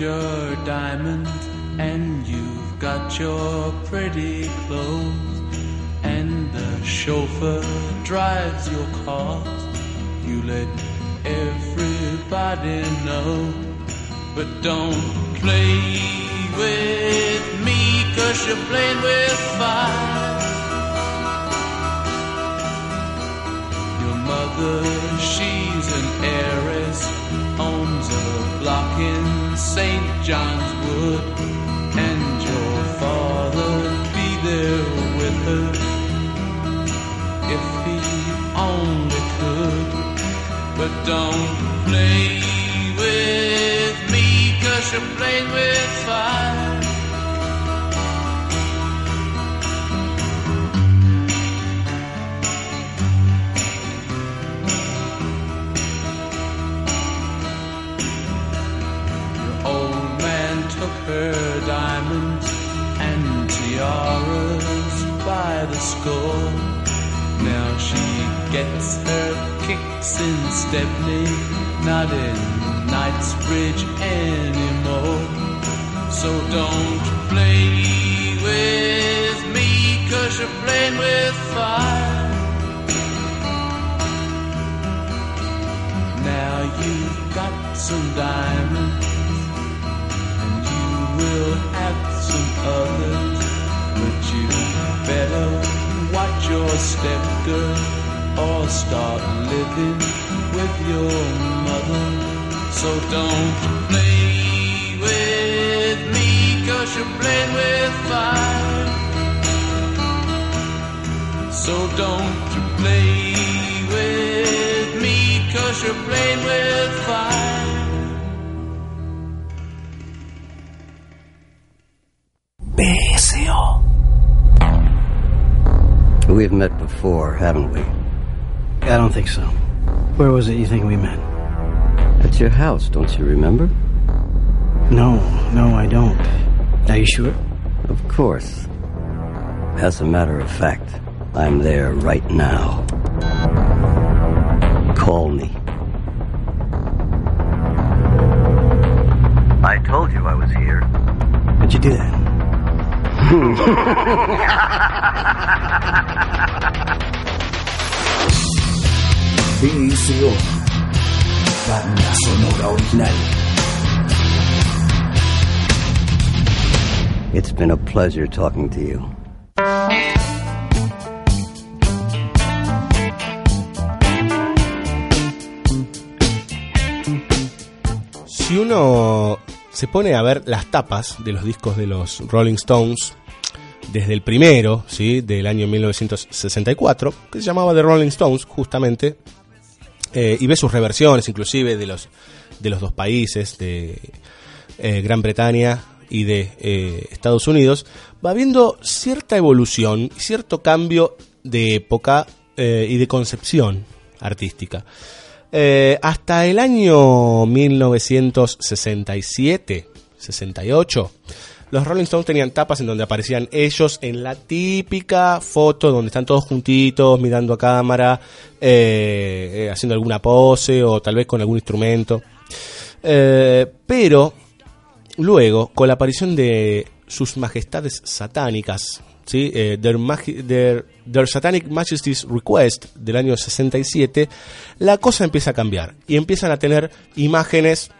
your diamond and you've got your pretty clothes and the chauffeur drives your car. You let everybody know, but don't play with me cause you're playing with fire. Your mother, she's an heiress, owns a block in St. John's Wood, and your father be there with her if he only could. But don't play with me, cause you're playing with fire. Her diamonds and tiaras by the score. Now she gets her kicks in Stepney, not in Knightsbridge anymore. So don't play with me, cause you're playing with fire. Now you've got some diamonds will have some others. But you better watch your step, girl, or start living with your mother. So don't play with me, cause you're playing with fire. So don't you play with me, cause you're playing with fire. We've met before, haven't we? I don't think so. Where was it you think we met? At your house, don't you remember? No, no, I don't. Are you sure? Of course. As a matter of fact, I'm there right now. Call me. I told you I was here. How'd you do that? Banda sonora original. It's been a pleasure talking to you. Si uno se pone a ver las tapas de los discos de los Rolling Stones, desde el primero, ¿sí? del año 1964, que se llamaba The Rolling Stones, justamente, eh, y ve sus reversiones, inclusive de los, de los dos países, de eh, Gran Bretaña y de eh, Estados Unidos, va viendo cierta evolución, cierto cambio de época y de concepción artística. Eh, hasta el año 1967, 68, los Rolling Stones tenían tapas en donde aparecían ellos en la típica foto donde están todos juntitos, mirando a cámara, eh, eh, haciendo alguna pose o tal vez con algún instrumento. Pero luego, con la aparición de sus majestades satánicas, ¿sí? Eh, their, their- Their Satanic Majesty's Request del año 67, la cosa empieza a cambiar y empiezan a tener imágenes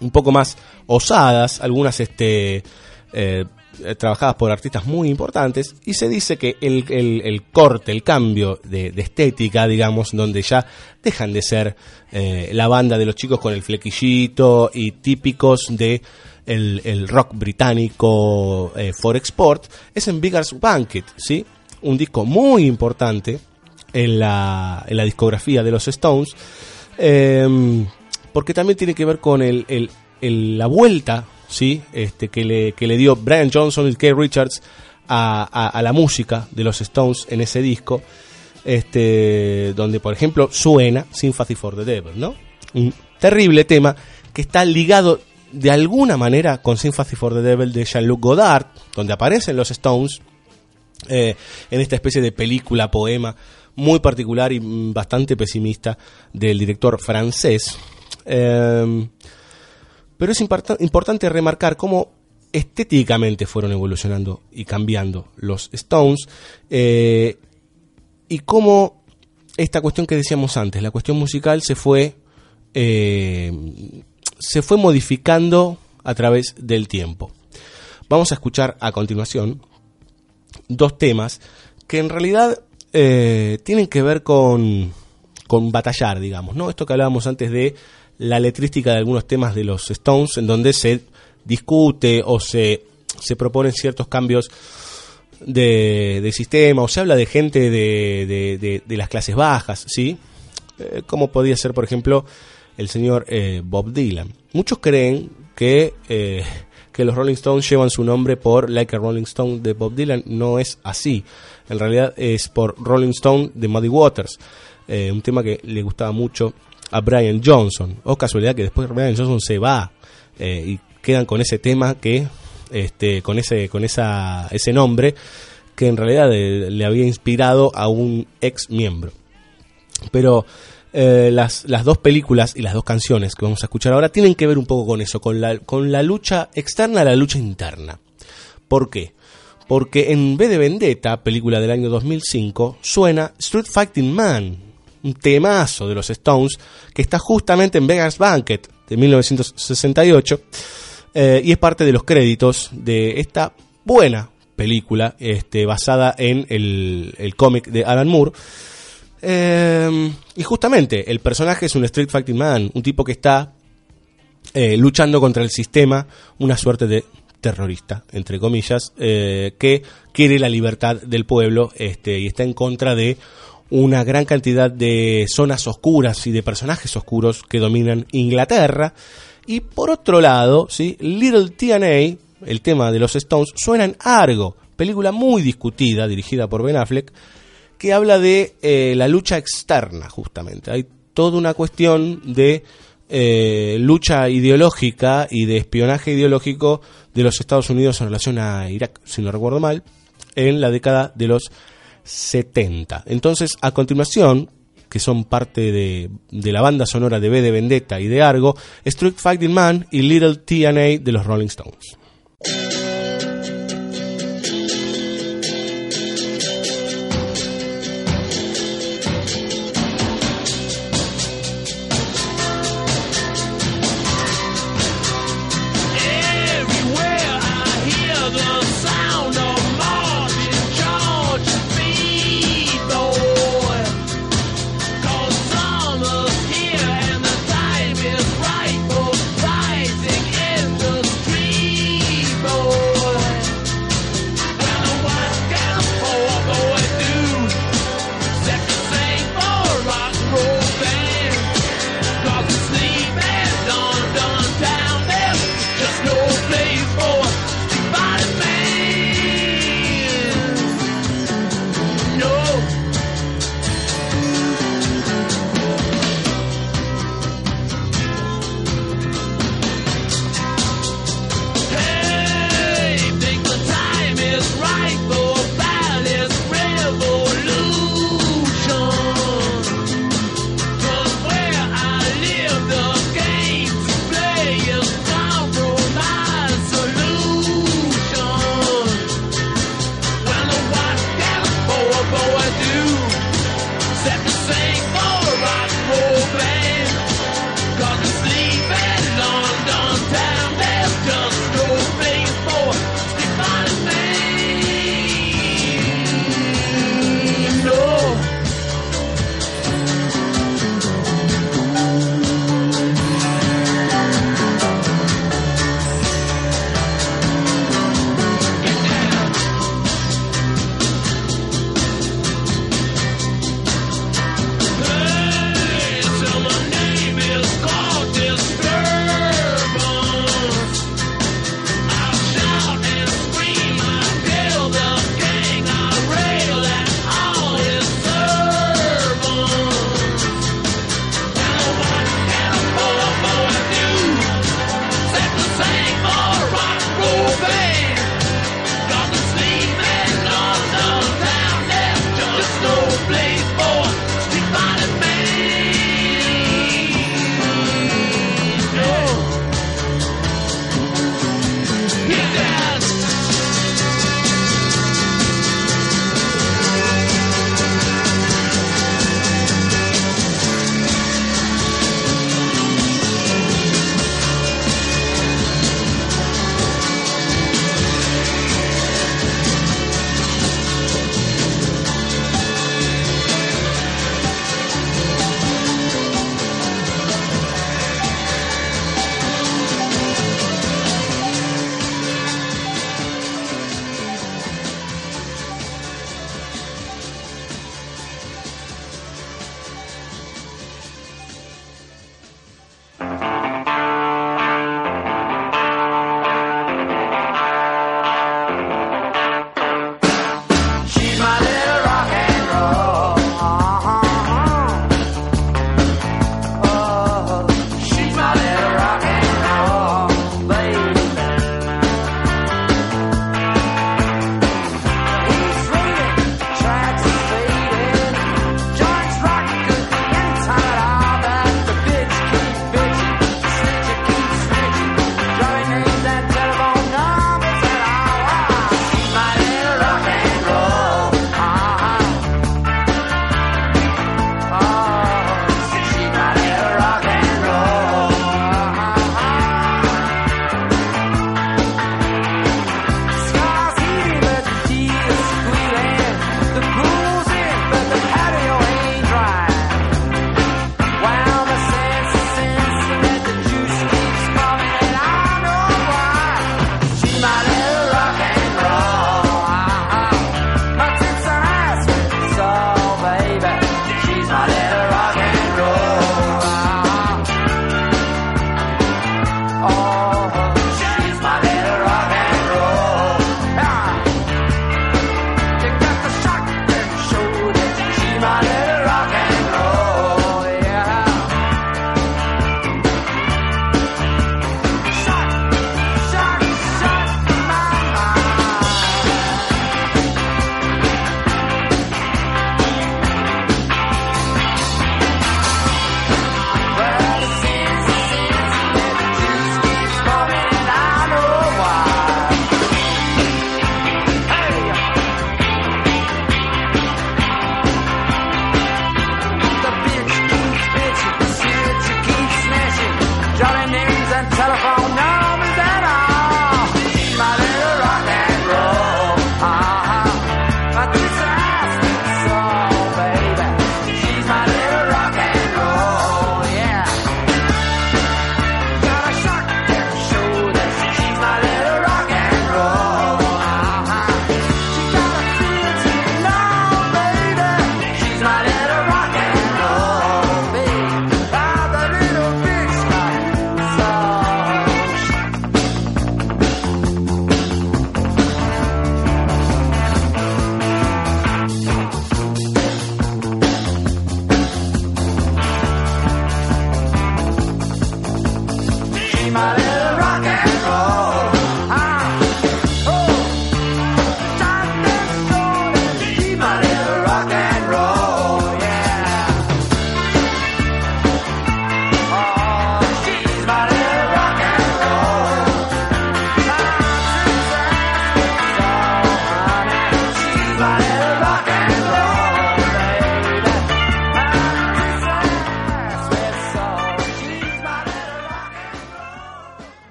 un poco más osadas, algunas este, eh, trabajadas por artistas muy importantes, y se dice que el, el- el corte, el cambio de, de estética, digamos, donde ya dejan de ser eh, la banda de los chicos con el flequillito y típicos de el, el rock británico eh, for export, es en Bigger's Banquet, ¿sí? Un disco muy importante en la, en la discografía de los Stones, eh, porque también tiene que ver con el, el- la vuelta ¿sí? este, que, le, que le dio Brian Johnson y Keith Richards a, a- a la música de los Stones en ese disco, este, donde por ejemplo suena Sympathy for the Devil, ¿no? Un terrible tema que está ligado de alguna manera con Sympathy for the Devil de Jean-Luc Godard, donde aparecen los Stones eh, en esta especie de película, poema muy particular y bastante pesimista del director francés. Eh, pero es importa- importante remarcar cómo estéticamente fueron evolucionando y cambiando los Stones eh, y cómo esta cuestión que decíamos antes, la cuestión musical se fue eh, se fue modificando a través del tiempo. Vamos a escuchar a continuación dos temas que en realidad eh, tienen que ver con, con batallar, digamos, ¿no? Esto que hablábamos antes de la letrística de algunos temas de los Stones, en donde se discute o se, se proponen ciertos cambios de, de sistema, o se habla de gente de, de- de- las clases bajas, ¿sí? Eh, como podría ser, por ejemplo, el señor eh, Bob Dylan. Muchos creen que, eh, que los Rolling Stones llevan su nombre por Like a Rolling Stone de Bob Dylan. No es así. En realidad es por Rolling Stone de Muddy Waters. eh, un tema que le gustaba mucho a Brian Johnson. O casualidad que después Brian Johnson se va y quedan con ese tema que, este, con ese, con esa, ese nombre que en realidad eh, le había inspirado a un ex miembro. Pero eh, las, las dos películas y las dos canciones que vamos a escuchar ahora tienen que ver un poco con eso, con la, con la lucha externa la lucha interna. ¿Por qué? Porque en B de Vendetta, película del año 2005, suena Street Fighting Man, un temazo de los Stones que está justamente en Vegas Banquet de 1968 eh, y es parte de los créditos de esta buena película este, basada en el, el cómic de Alan Moore. Eh, y justamente el personaje es un Street Fighting Man, un tipo que está eh, luchando contra el sistema, una suerte de terrorista, entre comillas, eh, que quiere la libertad del pueblo este, y está en contra de una gran cantidad de zonas oscuras y de personajes oscuros que dominan Inglaterra. Y por otro lado, ¿sí? Little TNA, el tema de los Stones, suena en Argo, película muy discutida, dirigida por Ben Affleck, que habla de eh, la lucha externa, justamente. Hay toda una cuestión de eh, lucha ideológica y de espionaje ideológico de los Estados Unidos en relación a Irak, si no recuerdo mal, en la década de los 70. Entonces, a continuación, que son parte de, de la banda sonora de B de Vendetta y de Argo, Street Fighting Man y Little TNA de los Rolling Stones.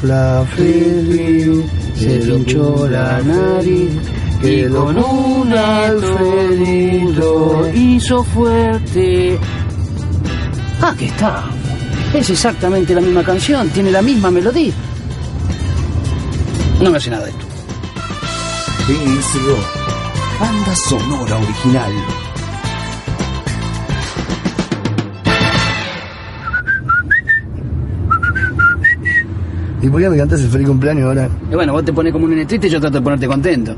Cumpla feliz, Se le hinchó la nariz y con un alfredito hizo fuerte. Ah, que está. Es exactamente la misma canción, tiene la misma melodía. No me hace nada esto. BSO, banda sonora original. ¿Y por qué me cantas el feliz cumpleaños ahora? Y bueno, vos te pones como un nene triste y yo trato de ponerte contento.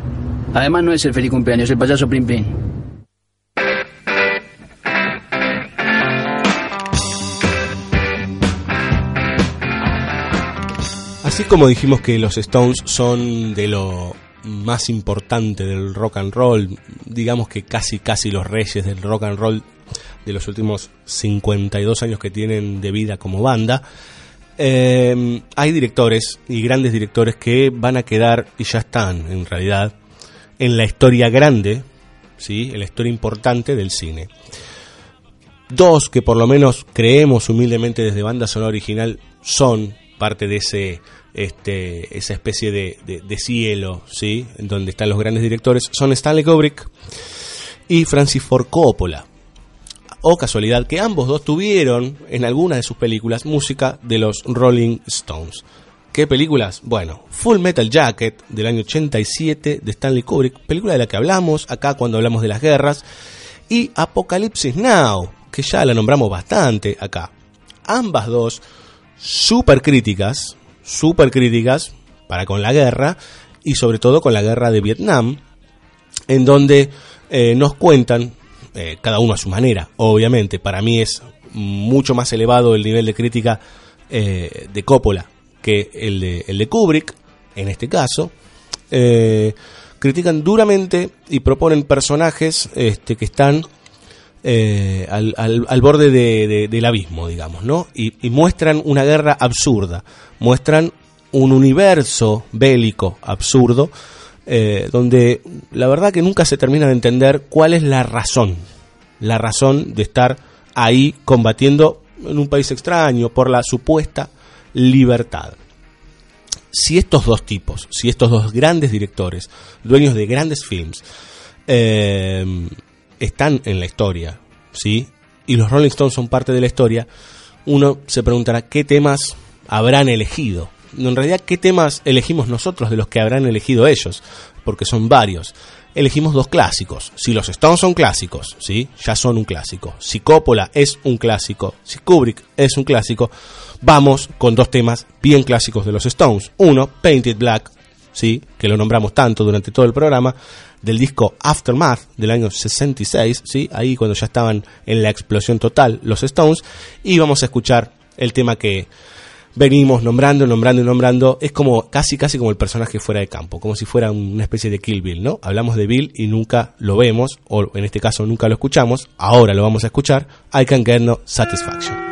Además no es el feliz cumpleaños, es el payaso Plim Plim. Así como dijimos que los Stones son de lo más importante del rock and roll, digamos que casi casi los reyes del rock and roll de los últimos 52 años que tienen de vida como banda, eh, hay directores y grandes directores que van a quedar y ya están en realidad en la historia grande, ¿sí? en la historia importante del cine. Dos que por lo menos creemos humildemente desde banda sonora original son parte de ese este, esa especie de, cielo, ¿sí? Donde están los grandes directores, son Stanley Kubrick y Francis Ford Coppola. O casualidad que ambos dos tuvieron en alguna de sus películas música de los Rolling Stones. ¿Qué películas? Bueno, Full Metal Jacket del año 87 de Stanley Kubrick, película de la que hablamos acá cuando hablamos de las guerras, y Apocalipsis Now, que ya la nombramos bastante acá. Ambas dos super críticas, super críticas para con la guerra y sobre todo con la guerra de Vietnam, en donde eh, nos cuentan, eh, cada uno a su manera, obviamente, para mí es mucho más elevado el nivel de crítica eh, de Coppola que el de, el de Kubrick, en este caso, eh, critican duramente y proponen personajes este, que están al, al- al borde de- de- del abismo, digamos, ¿no? Y muestran una guerra absurda, muestran un universo bélico absurdo, eh, donde la verdad que nunca se termina de entender cuál es la razón, la razón de estar ahí combatiendo en un país extraño por la supuesta libertad. Si estos dos tipos, si estos dos grandes directores, dueños de grandes films, eh, están en la historia, ¿sí? Y los Rolling Stones son parte de la historia, uno se preguntará qué temas habrán elegido. En realidad, ¿qué temas elegimos nosotros de los que habrán elegido ellos? Porque son varios. Elegimos dos clásicos. Si los Stones son clásicos, ¿sí? Ya son un clásico. Si Coppola es un clásico, si Kubrick es un clásico, vamos con dos temas bien clásicos de los Stones. Uno, Painted Black, ¿sí? Que lo nombramos tanto durante todo el programa, del disco Aftermath del año 66, ¿sí? Ahí cuando ya estaban en la explosión total los Stones. Y vamos a escuchar el tema que venimos nombrando, nombrando y nombrando, es como casi casi como el personaje fuera de campo, como si fuera una especie de Kill Bill, ¿no? Hablamos de Bill y nunca lo vemos, o en este caso nunca lo escuchamos, ahora lo vamos a escuchar, I Can Get No Satisfaction.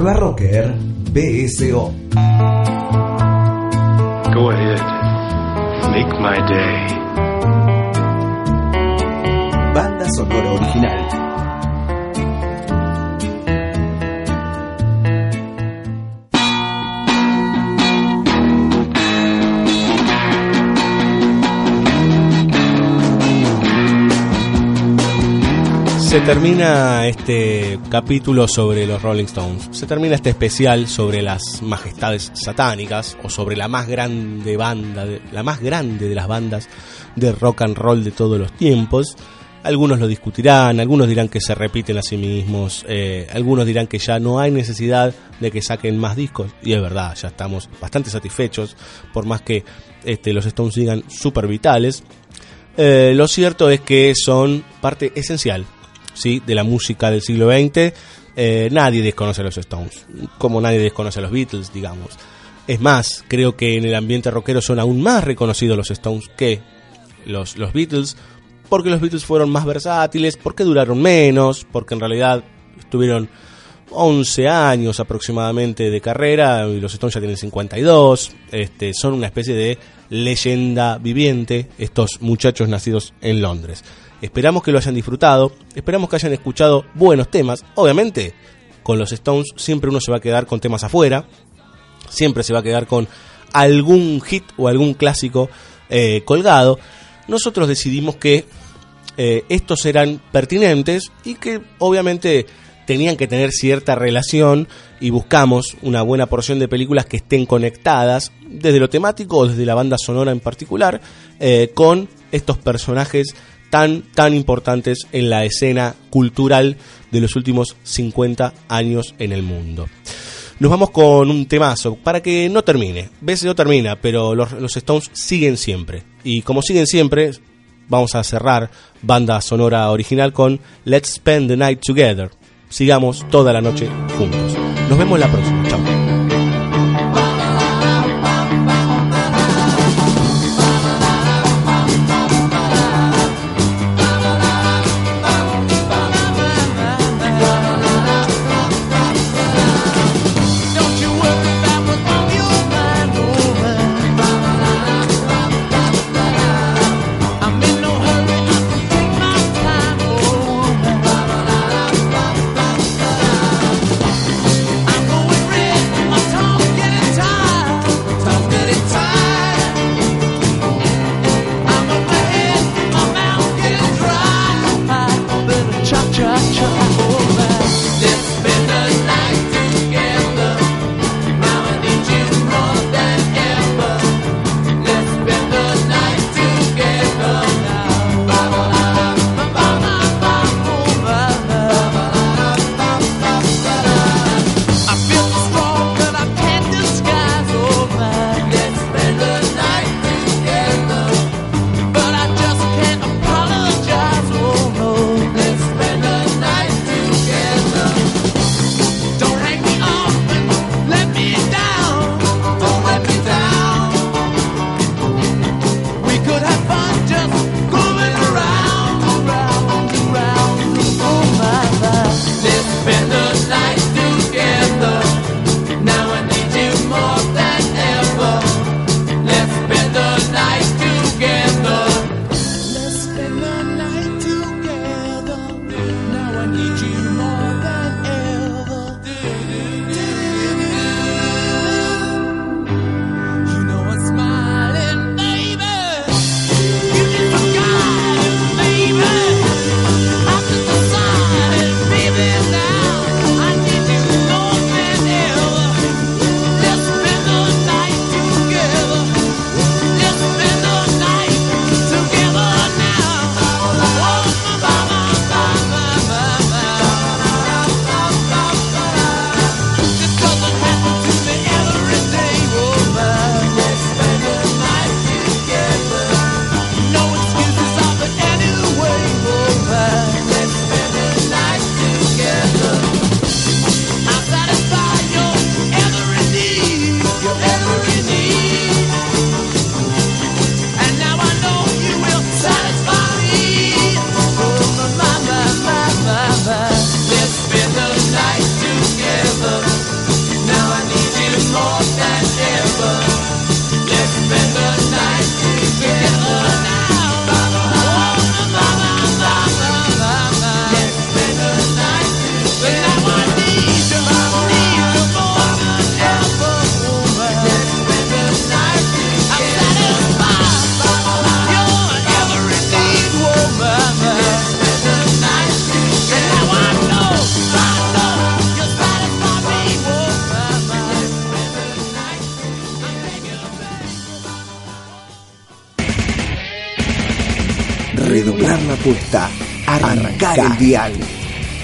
Por la Rocker BSO. Go ahead. Make my day. Banda sonora original. Se termina este capítulo sobre los Rolling Stones. Se termina este especial sobre las majestades satánicas o sobre la más grande banda, la más grande de las bandas de rock and roll de todos los tiempos. Algunos lo discutirán, algunos dirán que se repiten a sí mismos, eh, algunos dirán que ya no hay necesidad de que saquen más discos. Y es verdad, ya estamos bastante satisfechos, por más que este, los Stones sigan súper vitales. Eh, lo cierto es que son parte esencial ¿sí? de la música del siglo XX. Eh, nadie desconoce a los Stones, como nadie desconoce a los Beatles, digamos. Es más, creo que en el ambiente rockero son aún más reconocidos los Stones que los, los Beatles, porque los Beatles fueron más versátiles, porque duraron menos, porque en realidad estuvieron 11 años aproximadamente de carrera y los Stones ya tienen 52. Este, son una especie de leyenda viviente estos muchachos nacidos en Londres. Esperamos que lo hayan disfrutado, esperamos que hayan escuchado buenos temas. Obviamente, con los Stones siempre uno se va a quedar con temas afuera, siempre se va a quedar con algún hit o algún clásico eh, colgado. Nosotros decidimos que eh, estos eran pertinentes y que obviamente tenían que tener cierta relación y buscamos una buena porción de películas que estén conectadas desde lo temático o desde la banda sonora en particular eh, con estos personajes tan tan importantes en la escena cultural de los últimos 50 años en el mundo. Nos vamos con un temazo para que no termine. BSO termina, pero los, Stones siguen siempre. Y como siguen siempre, vamos a cerrar banda sonora original con Let's Spend the Night Together. Sigamos toda la noche juntos. Nos vemos la próxima.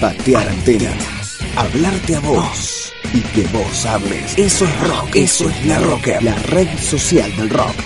Patear antenas, hablarte a vos y que vos hables. Eso es rock, eso es la rocker, la red social del rock.